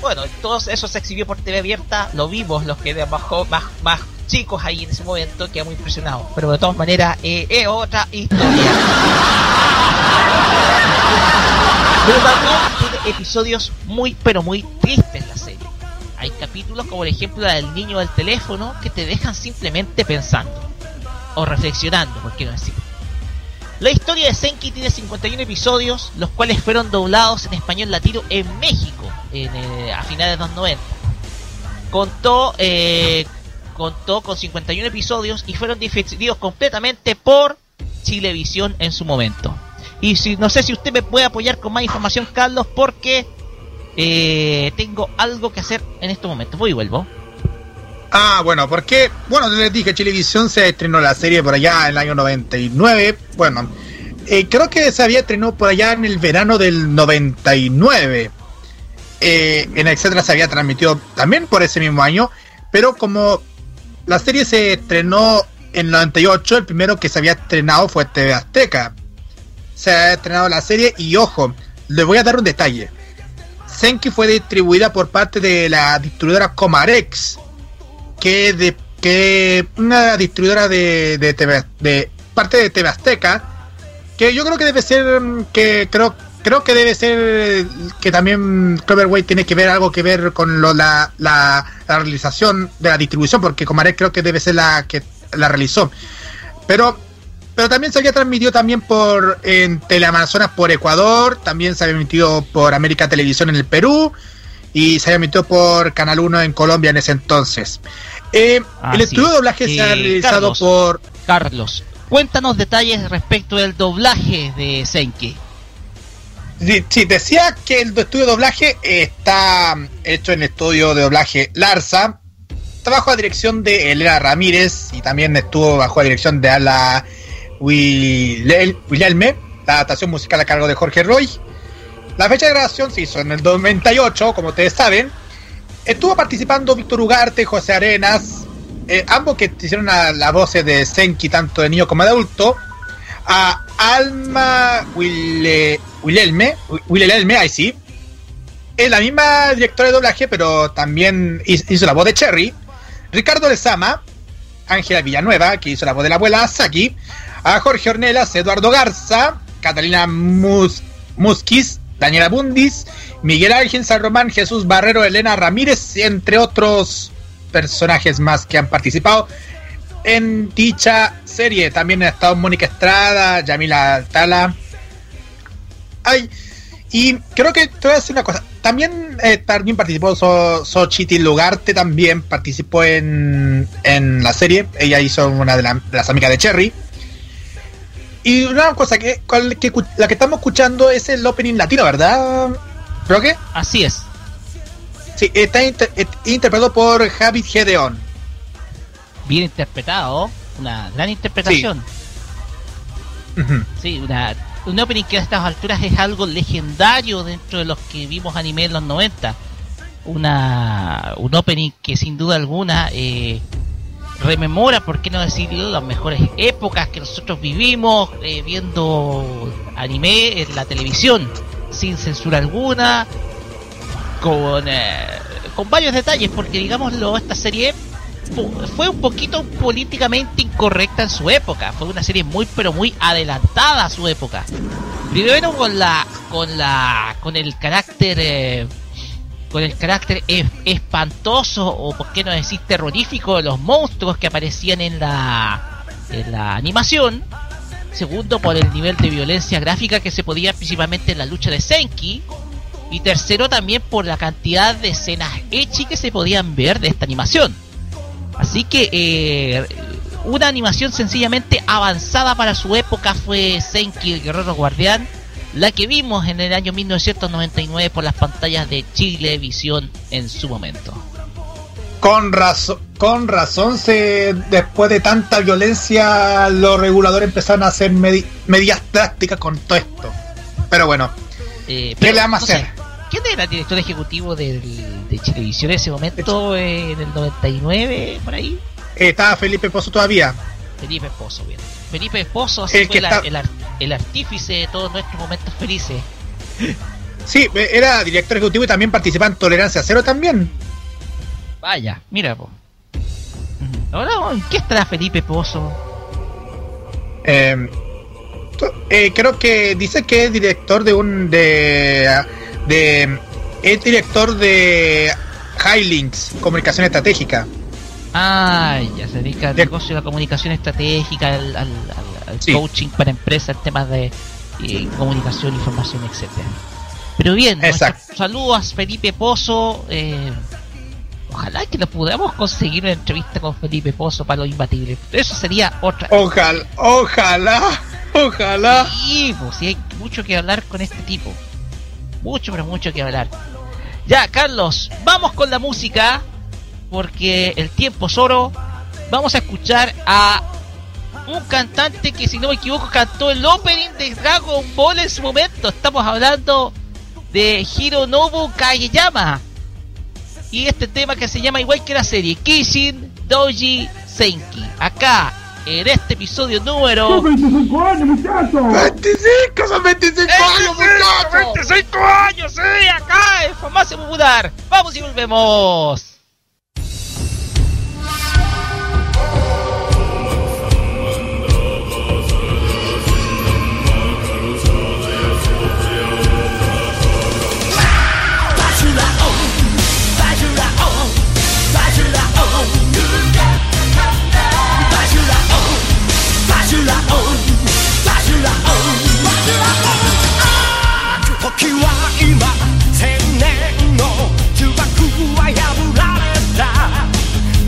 Bueno, todo eso se exhibió por TV abierta, lo vimos los que de más, más, más chicos ahí en ese momento, quedé muy impresionado. Pero de todas maneras, eh, es otra historia. Pero también tiene episodios muy, pero muy tristes la serie. Hay capítulos como el ejemplo del niño del teléfono que te dejan simplemente pensando. O reflexionando, por qué no decir. La historia de Senki tiene 51 episodios, los cuales fueron doblados en español latino en México en, eh, a finales de los 90. Contó, eh, contó con 51 episodios y fueron difundidos completamente por Chilevisión en su momento. Y si no sé si usted me puede apoyar con más información, Carlos, porque eh, tengo algo que hacer en estos momentos. Voy y vuelvo. Ah, bueno, porque, bueno, les dije, Chilevisión se estrenó la serie por allá en el año 99. Bueno, eh, creo que se había estrenado por allá en el verano del 99. Eh, en etcétera se había transmitido también por ese mismo año, pero como la serie se estrenó en el 98, el primero que se había estrenado fue TV Azteca. Se ha estrenado la serie y ojo, les voy a dar un detalle. Senki fue distribuida por parte de la distribuidora Comarex, que de que una distribuidora de, de, TV parte de TV Azteca, que yo creo que debe ser mm, que creo creo que debe ser que también Cloverway tiene que ver algo que ver con lo, la, la, la realización de la distribución, porque Comarex creo que debe ser la que la realizó. Pero pero también se había transmitido también por en Teleamazonas por Ecuador, también se había emitido por América Televisión en el Perú y se emitido por Canal 1 en Colombia en ese entonces. Eh, el estudio es. de doblaje se ha Eh, realizado Carlos. por Carlos, cuéntanos detalles respecto del doblaje de Senki. Sí, decía que el estudio de doblaje está hecho en el estudio de doblaje Larsa. Está bajo la dirección de Elena Ramírez y también estuvo bajo la dirección de Ala Wilhelme, la adaptación musical a cargo de Jorge Roy. La fecha de grabación se hizo en el 98, como ustedes saben. Estuvo participando Víctor Ugarte, José Arenas, eh, ambos que hicieron a- la voz de Senki, tanto de niño como de adulto a Alma Wille- Wilhelme, Wilhelme, ahí sí. Es la misma directora de doblaje, pero también hizo la voz de Cherry. Ricardo Lezama, Ángela Villanueva, que hizo la voz de la abuela Saki. A Jorge Ornelas, Eduardo Garza, Catalina Mus Musquiz, Daniela Bundis, Miguel Ángel San Román, Jesús Barrero, Elena Ramírez, entre otros personajes más que han participado en dicha serie. También ha estado Mónica Estrada, Yamila Altala. Ay, y creo que te voy a decir una cosa. También, eh, también participó so, Xochitl Lugarte, también participó en, en la serie. Ella hizo una de las amigas de Cherry. Y una cosa que, la que estamos escuchando es el opening latino, ¿verdad? ¿Creo que? Así es. Sí, está inter- et- interpretado por Javid Gedeon. Bien interpretado, una gran interpretación. Ujú. Sí, una, un opening que a estas alturas es algo legendario dentro de los que vimos anime en los 90. Una, un opening que sin duda alguna eh, rememora, por qué no decirlo, las mejores épocas que nosotros vivimos eh, viendo anime en la televisión, sin censura alguna, con, eh, con varios detalles, porque digámoslo, esta serie fue un poquito políticamente incorrecta en su época. Fue una serie muy pero muy adelantada a su época. Primero con la con la con el carácter eh, con el carácter es- espantoso o por qué no decir terrorífico de los monstruos que aparecían en la en la animación. Segundo, por el nivel de violencia gráfica que se podía principalmente en la lucha de Senki. Y tercero, también por la cantidad de escenas echi que se podían ver de esta animación. Así que eh, una animación sencillamente avanzada para su época fue Senki el Guerrero Guardián, la que vimos en el año 1999 por las pantallas de Chilevisión en su momento. Con razón, con razón se, después de tanta violencia, los reguladores empezaron a hacer medi- medidas drásticas con todo esto. Pero bueno, Eh, ¿Qué le vamos a hacer? ¿Quién era el director ejecutivo del- de Chilevisión en ese momento, eh, en el 99, por ahí? eh, estaba Felipe Pozo todavía. Felipe Pozo, bien. Felipe Pozo así El fue está- el, ar- el artífice de todos nuestros momentos felices. Sí, eh, era director ejecutivo y también participaba en Tolerancia Cero también. Vaya, mira, po. Ahora, ¿en qué estará Felipe Pozo? Eh, eh, creo que dice que es director de un de de es director de Highlinks Comunicación Estratégica. Ah, ya se dedica al De- negocio de la comunicación estratégica, al, al- al- al Sí. coaching para empresas, temas de eh, comunicación, información, etcétera. Pero bien, saludos a Felipe Pozo. eh, ojalá que lo podamos conseguir una entrevista con Felipe Pozo para lo imbatible. Eso sería otra. Ojalá, ojalá, ojalá. Sí, pues sí, hay mucho que hablar con este tipo. Mucho, pero mucho que hablar. Ya, Carlos, vamos con la música. Porque el tiempo es oro. Vamos a escuchar a un cantante que, si no me equivoco, cantó el opening de Dragon Ball en su momento. Estamos hablando de Hironobu Kageyama. Y este tema que se llama igual que la serie, Kishin Doji Senki. Acá, en este episodio número... 25 años, muchachos! 25, son 25 años, muchachos. 25 años, sí, acá en Farmacia Popular. Vamos y volvemos. 時は今千年の呪縛は破られた。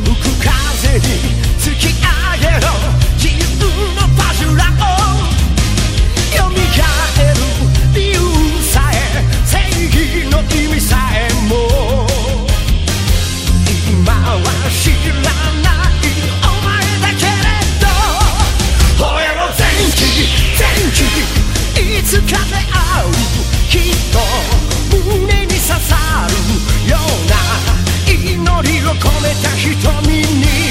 吹く風に突き上げろ。自由のパジュラを。蘇る理由さえ正義の意味さえも。今は知らないお前だけれど。吠えろ前期前期いつかりを込めた瞳に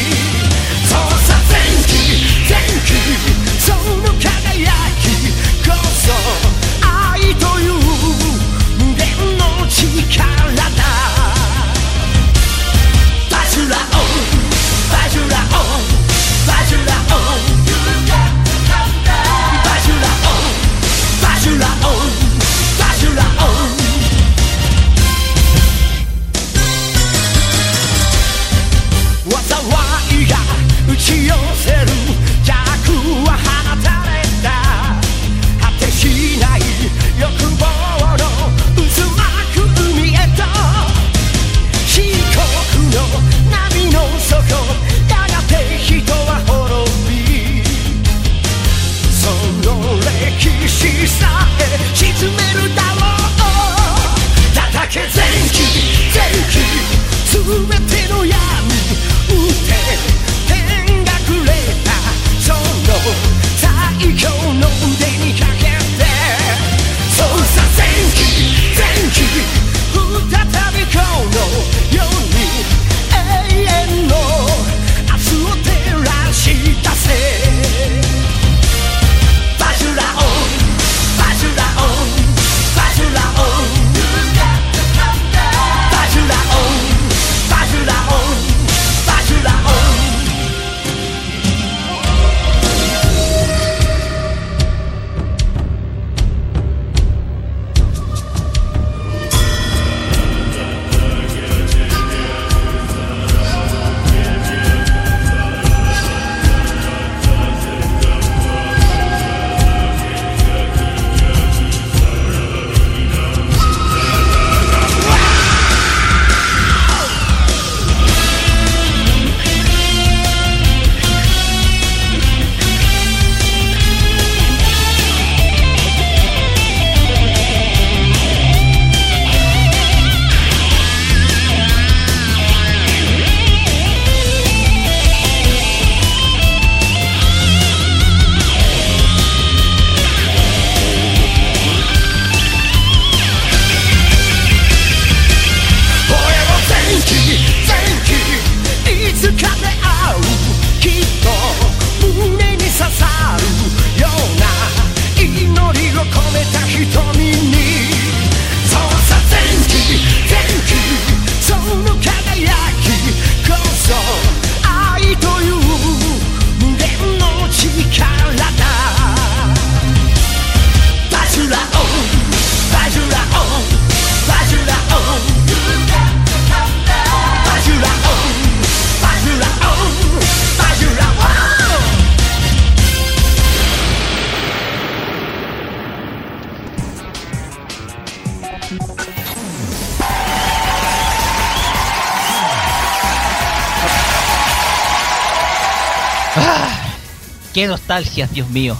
qué nostalgia, Dios mío.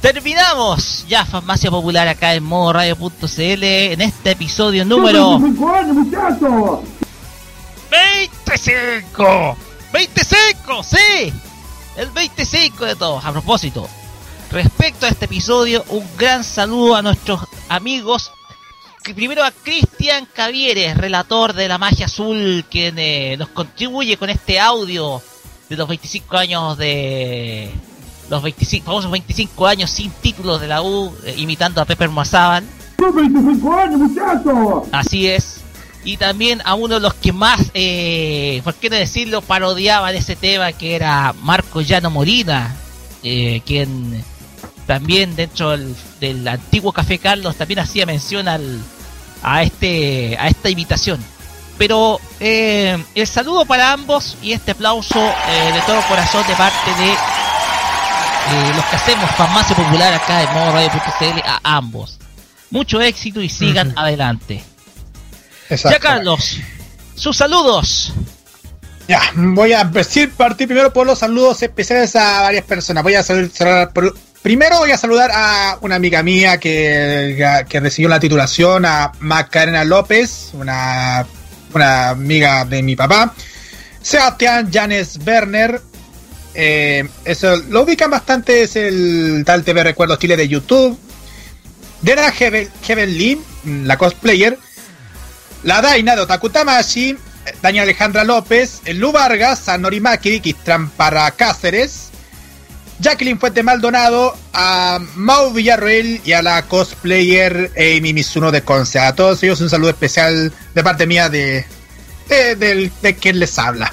Terminamos ya Farmacia Popular acá en modo radio.cl en este episodio número 25 años, muchachos! 25. 25, sí. El 25 de todos. A propósito, respecto a este episodio, un gran saludo a nuestros amigos. Primero a Cristian Cavieres, relator de la magia azul, quien eh, nos contribuye con este audio de los 25 años de los 25, famosos 25 años sin títulos de la U, eh, imitando a Pepper Mazaban. ¡Son 25 años, muchachos! Así es. Y también a uno de los que más, eh, por qué no decirlo, parodiaban ese tema, que era Marco Llano Molina, eh, quien también dentro del, del antiguo Café Carlos también hacía mención al, a, este, a esta imitación. Pero eh, el saludo para ambos y este aplauso eh, de todo corazón de parte de eh, los que hacemos Farmacia Popular acá en modo radio.cl a ambos. Mucho éxito y sigan adelante. Exacto. Ya Carlos, sus saludos. Ya, voy a decir, partir primero por los saludos especiales a varias personas. Voy a saludar, saludar por- primero voy a saludar a una amiga mía que, que recibió la titulación, a Macarena López, una, una amiga de mi papá. Sebastián Janes Werner. eh, eso lo ubican bastante, es el tal TV Recuerdos Chile de YouTube. Dena Heaven, Heaven Lee, la cosplayer. La Daina de Otakutamashi, Daniel Alejandra López, Lu Vargas, a Norimaki, Quistran para Cáceres, Jacqueline Fuente Maldonado, a Mau Villarroel y a la cosplayer Amy Mizuno de Conce. A todos ellos un saludo especial de parte mía de, de, de quien les habla.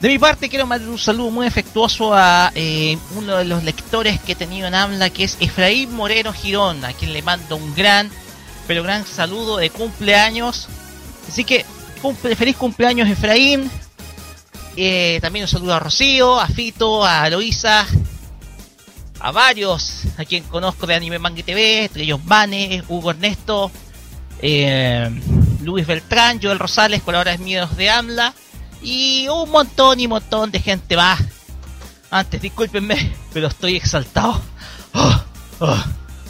De mi parte quiero mandar un saludo muy afectuoso a eh, uno de los lectores que he tenido en AMLA, que es Efraín Moreno Girón, a quien le mando un gran, pero gran saludo de cumpleaños. Así que feliz cumpleaños Efraín. Eh, también un saludo a Rocío, a Fito, a Loisa, a varios, a quien conozco de Anime Manga TV, entre ellos Hugo Ernesto, eh, Luis Beltrán, Joel Rosales, colaboradores míos de AMLA, y un montón y montón de gente más. Antes, discúlpenme, (laughs) pero estoy exaltado. Oh, oh,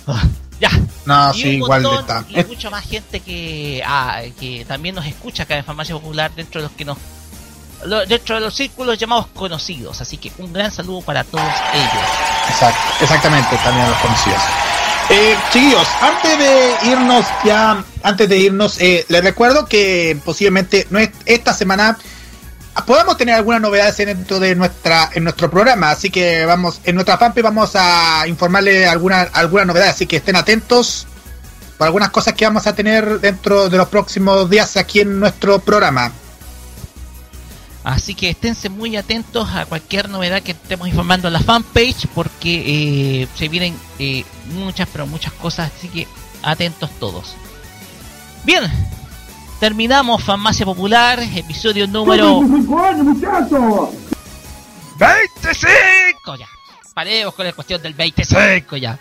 oh. Ya. No, Y sí, un igual de. Y mucha más gente que, ah, que también nos escucha acá en Farmacia Popular dentro de los que nos dentro de los círculos llamados conocidos. Así que un gran saludo para todos ellos. Exacto, exactamente, también a los conocidos. Eh, chiquillos, antes de irnos ya, antes de irnos, eh, les recuerdo que posiblemente no es- esta semana podamos tener algunas novedades dentro de nuestra en nuestro programa, así que vamos en nuestra fanpage vamos a informarle alguna alguna novedad, así que estén atentos por algunas cosas que vamos a tener dentro de los próximos días aquí en nuestro programa. Así que esténse muy atentos a cualquier novedad que estemos informando en la fanpage porque eh, se vienen eh, muchas, pero muchas cosas, así que atentos todos. Bien, terminamos Farmacia Popular, episodio ¡Son número 25 años, muchachos! 25 ya. Paremos con la cuestión del 25 ya.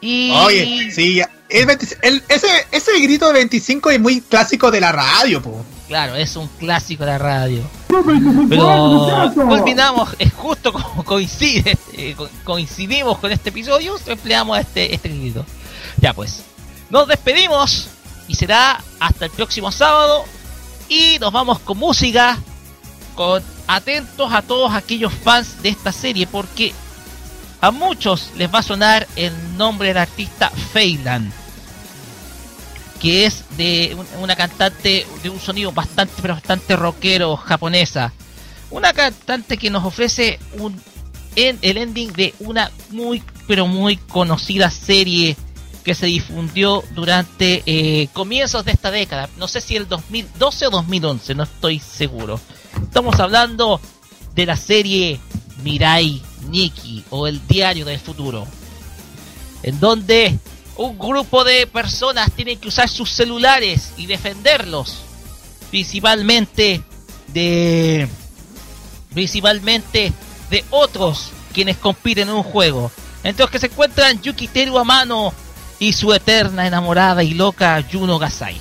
Y Oye, sí, el 20 el- ese ese grito de 25 es muy clásico de la radio, po. Claro, es un clásico de la radio. ¡Son 25 años, Pero culminamos, es justo como (laughs) coincide, eh, co- coincidimos con este episodio, empleamos este, este grito. Ya pues, nos despedimos y será hasta el próximo sábado y nos vamos con música, con atentos a todos aquellos fans de esta serie porque a muchos les va a sonar el nombre del artista Feyland que es de un- una cantante de un sonido bastante pero bastante rockero japonesa. Una cantante que nos ofrece un el ending de una muy pero muy conocida serie que se difundió durante eh, comienzos de esta década. No sé si el 2012 o 2011, no estoy seguro. Estamos hablando de la serie Mirai Nikki o el diario del futuro. En donde un grupo de personas tienen que usar sus celulares y defenderlos. Principalmente de. Principalmente de otros quienes compiten en un juego. Entre los que se encuentran Yukiteru Amano y su eterna enamorada y loca Juno Gasai.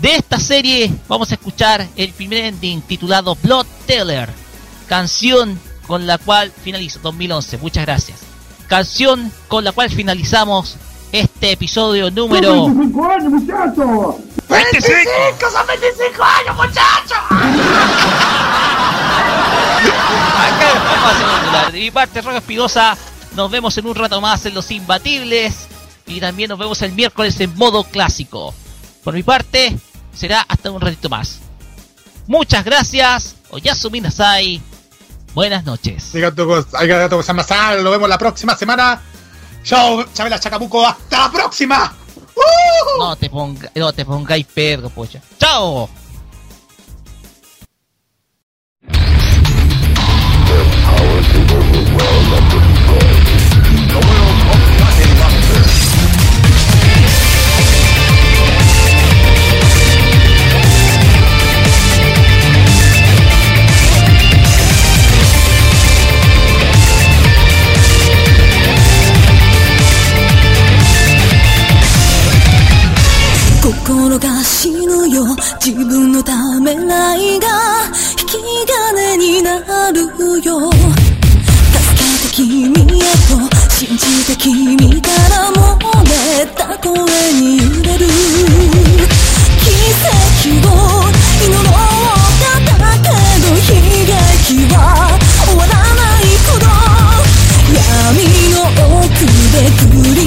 De esta serie vamos a escuchar el primer ending titulado Blood Teller, canción con la cual finalizo 2011. Muchas gracias. Canción con la cual finalizamos este episodio número 25 años, muchachos! 25. son 25 años, muchachos! (laughs) Acá vamos a hacer un titular. De mi parte, Roque Espigosa, nos vemos en un rato más en Los Imbatibles y también nos vemos el miércoles en modo clásico. Por mi parte, será hasta un ratito más. Muchas gracias, Oyasumi Nasai. Buenas noches. Lo vemos la próxima semana. Chao, Chabela Chacabuco. Hasta la próxima. ¡Uh! No te, ponga, no te pongáis perro, polla. ¡Chao! 心が死ぬよ。自分のためらいが引き金になるよ。助けて君へと信じて君から漏れた声に揺れる。奇跡を祈ろうかだけど悲劇は終わらないほど。闇の奥で繰り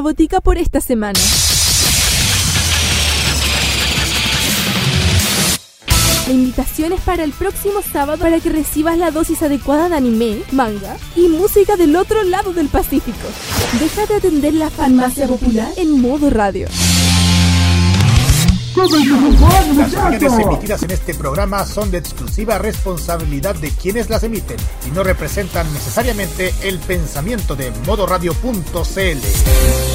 la botica por esta semana. La invitación es para el próximo sábado para que recibas la dosis adecuada de anime, manga y música del otro lado del Pacífico. Deja de atender la farmacia popular en modo radio. Las opiniones emitidas en este programa son de exclusiva responsabilidad de quienes las emiten y no representan necesariamente el pensamiento de modoradio.cl.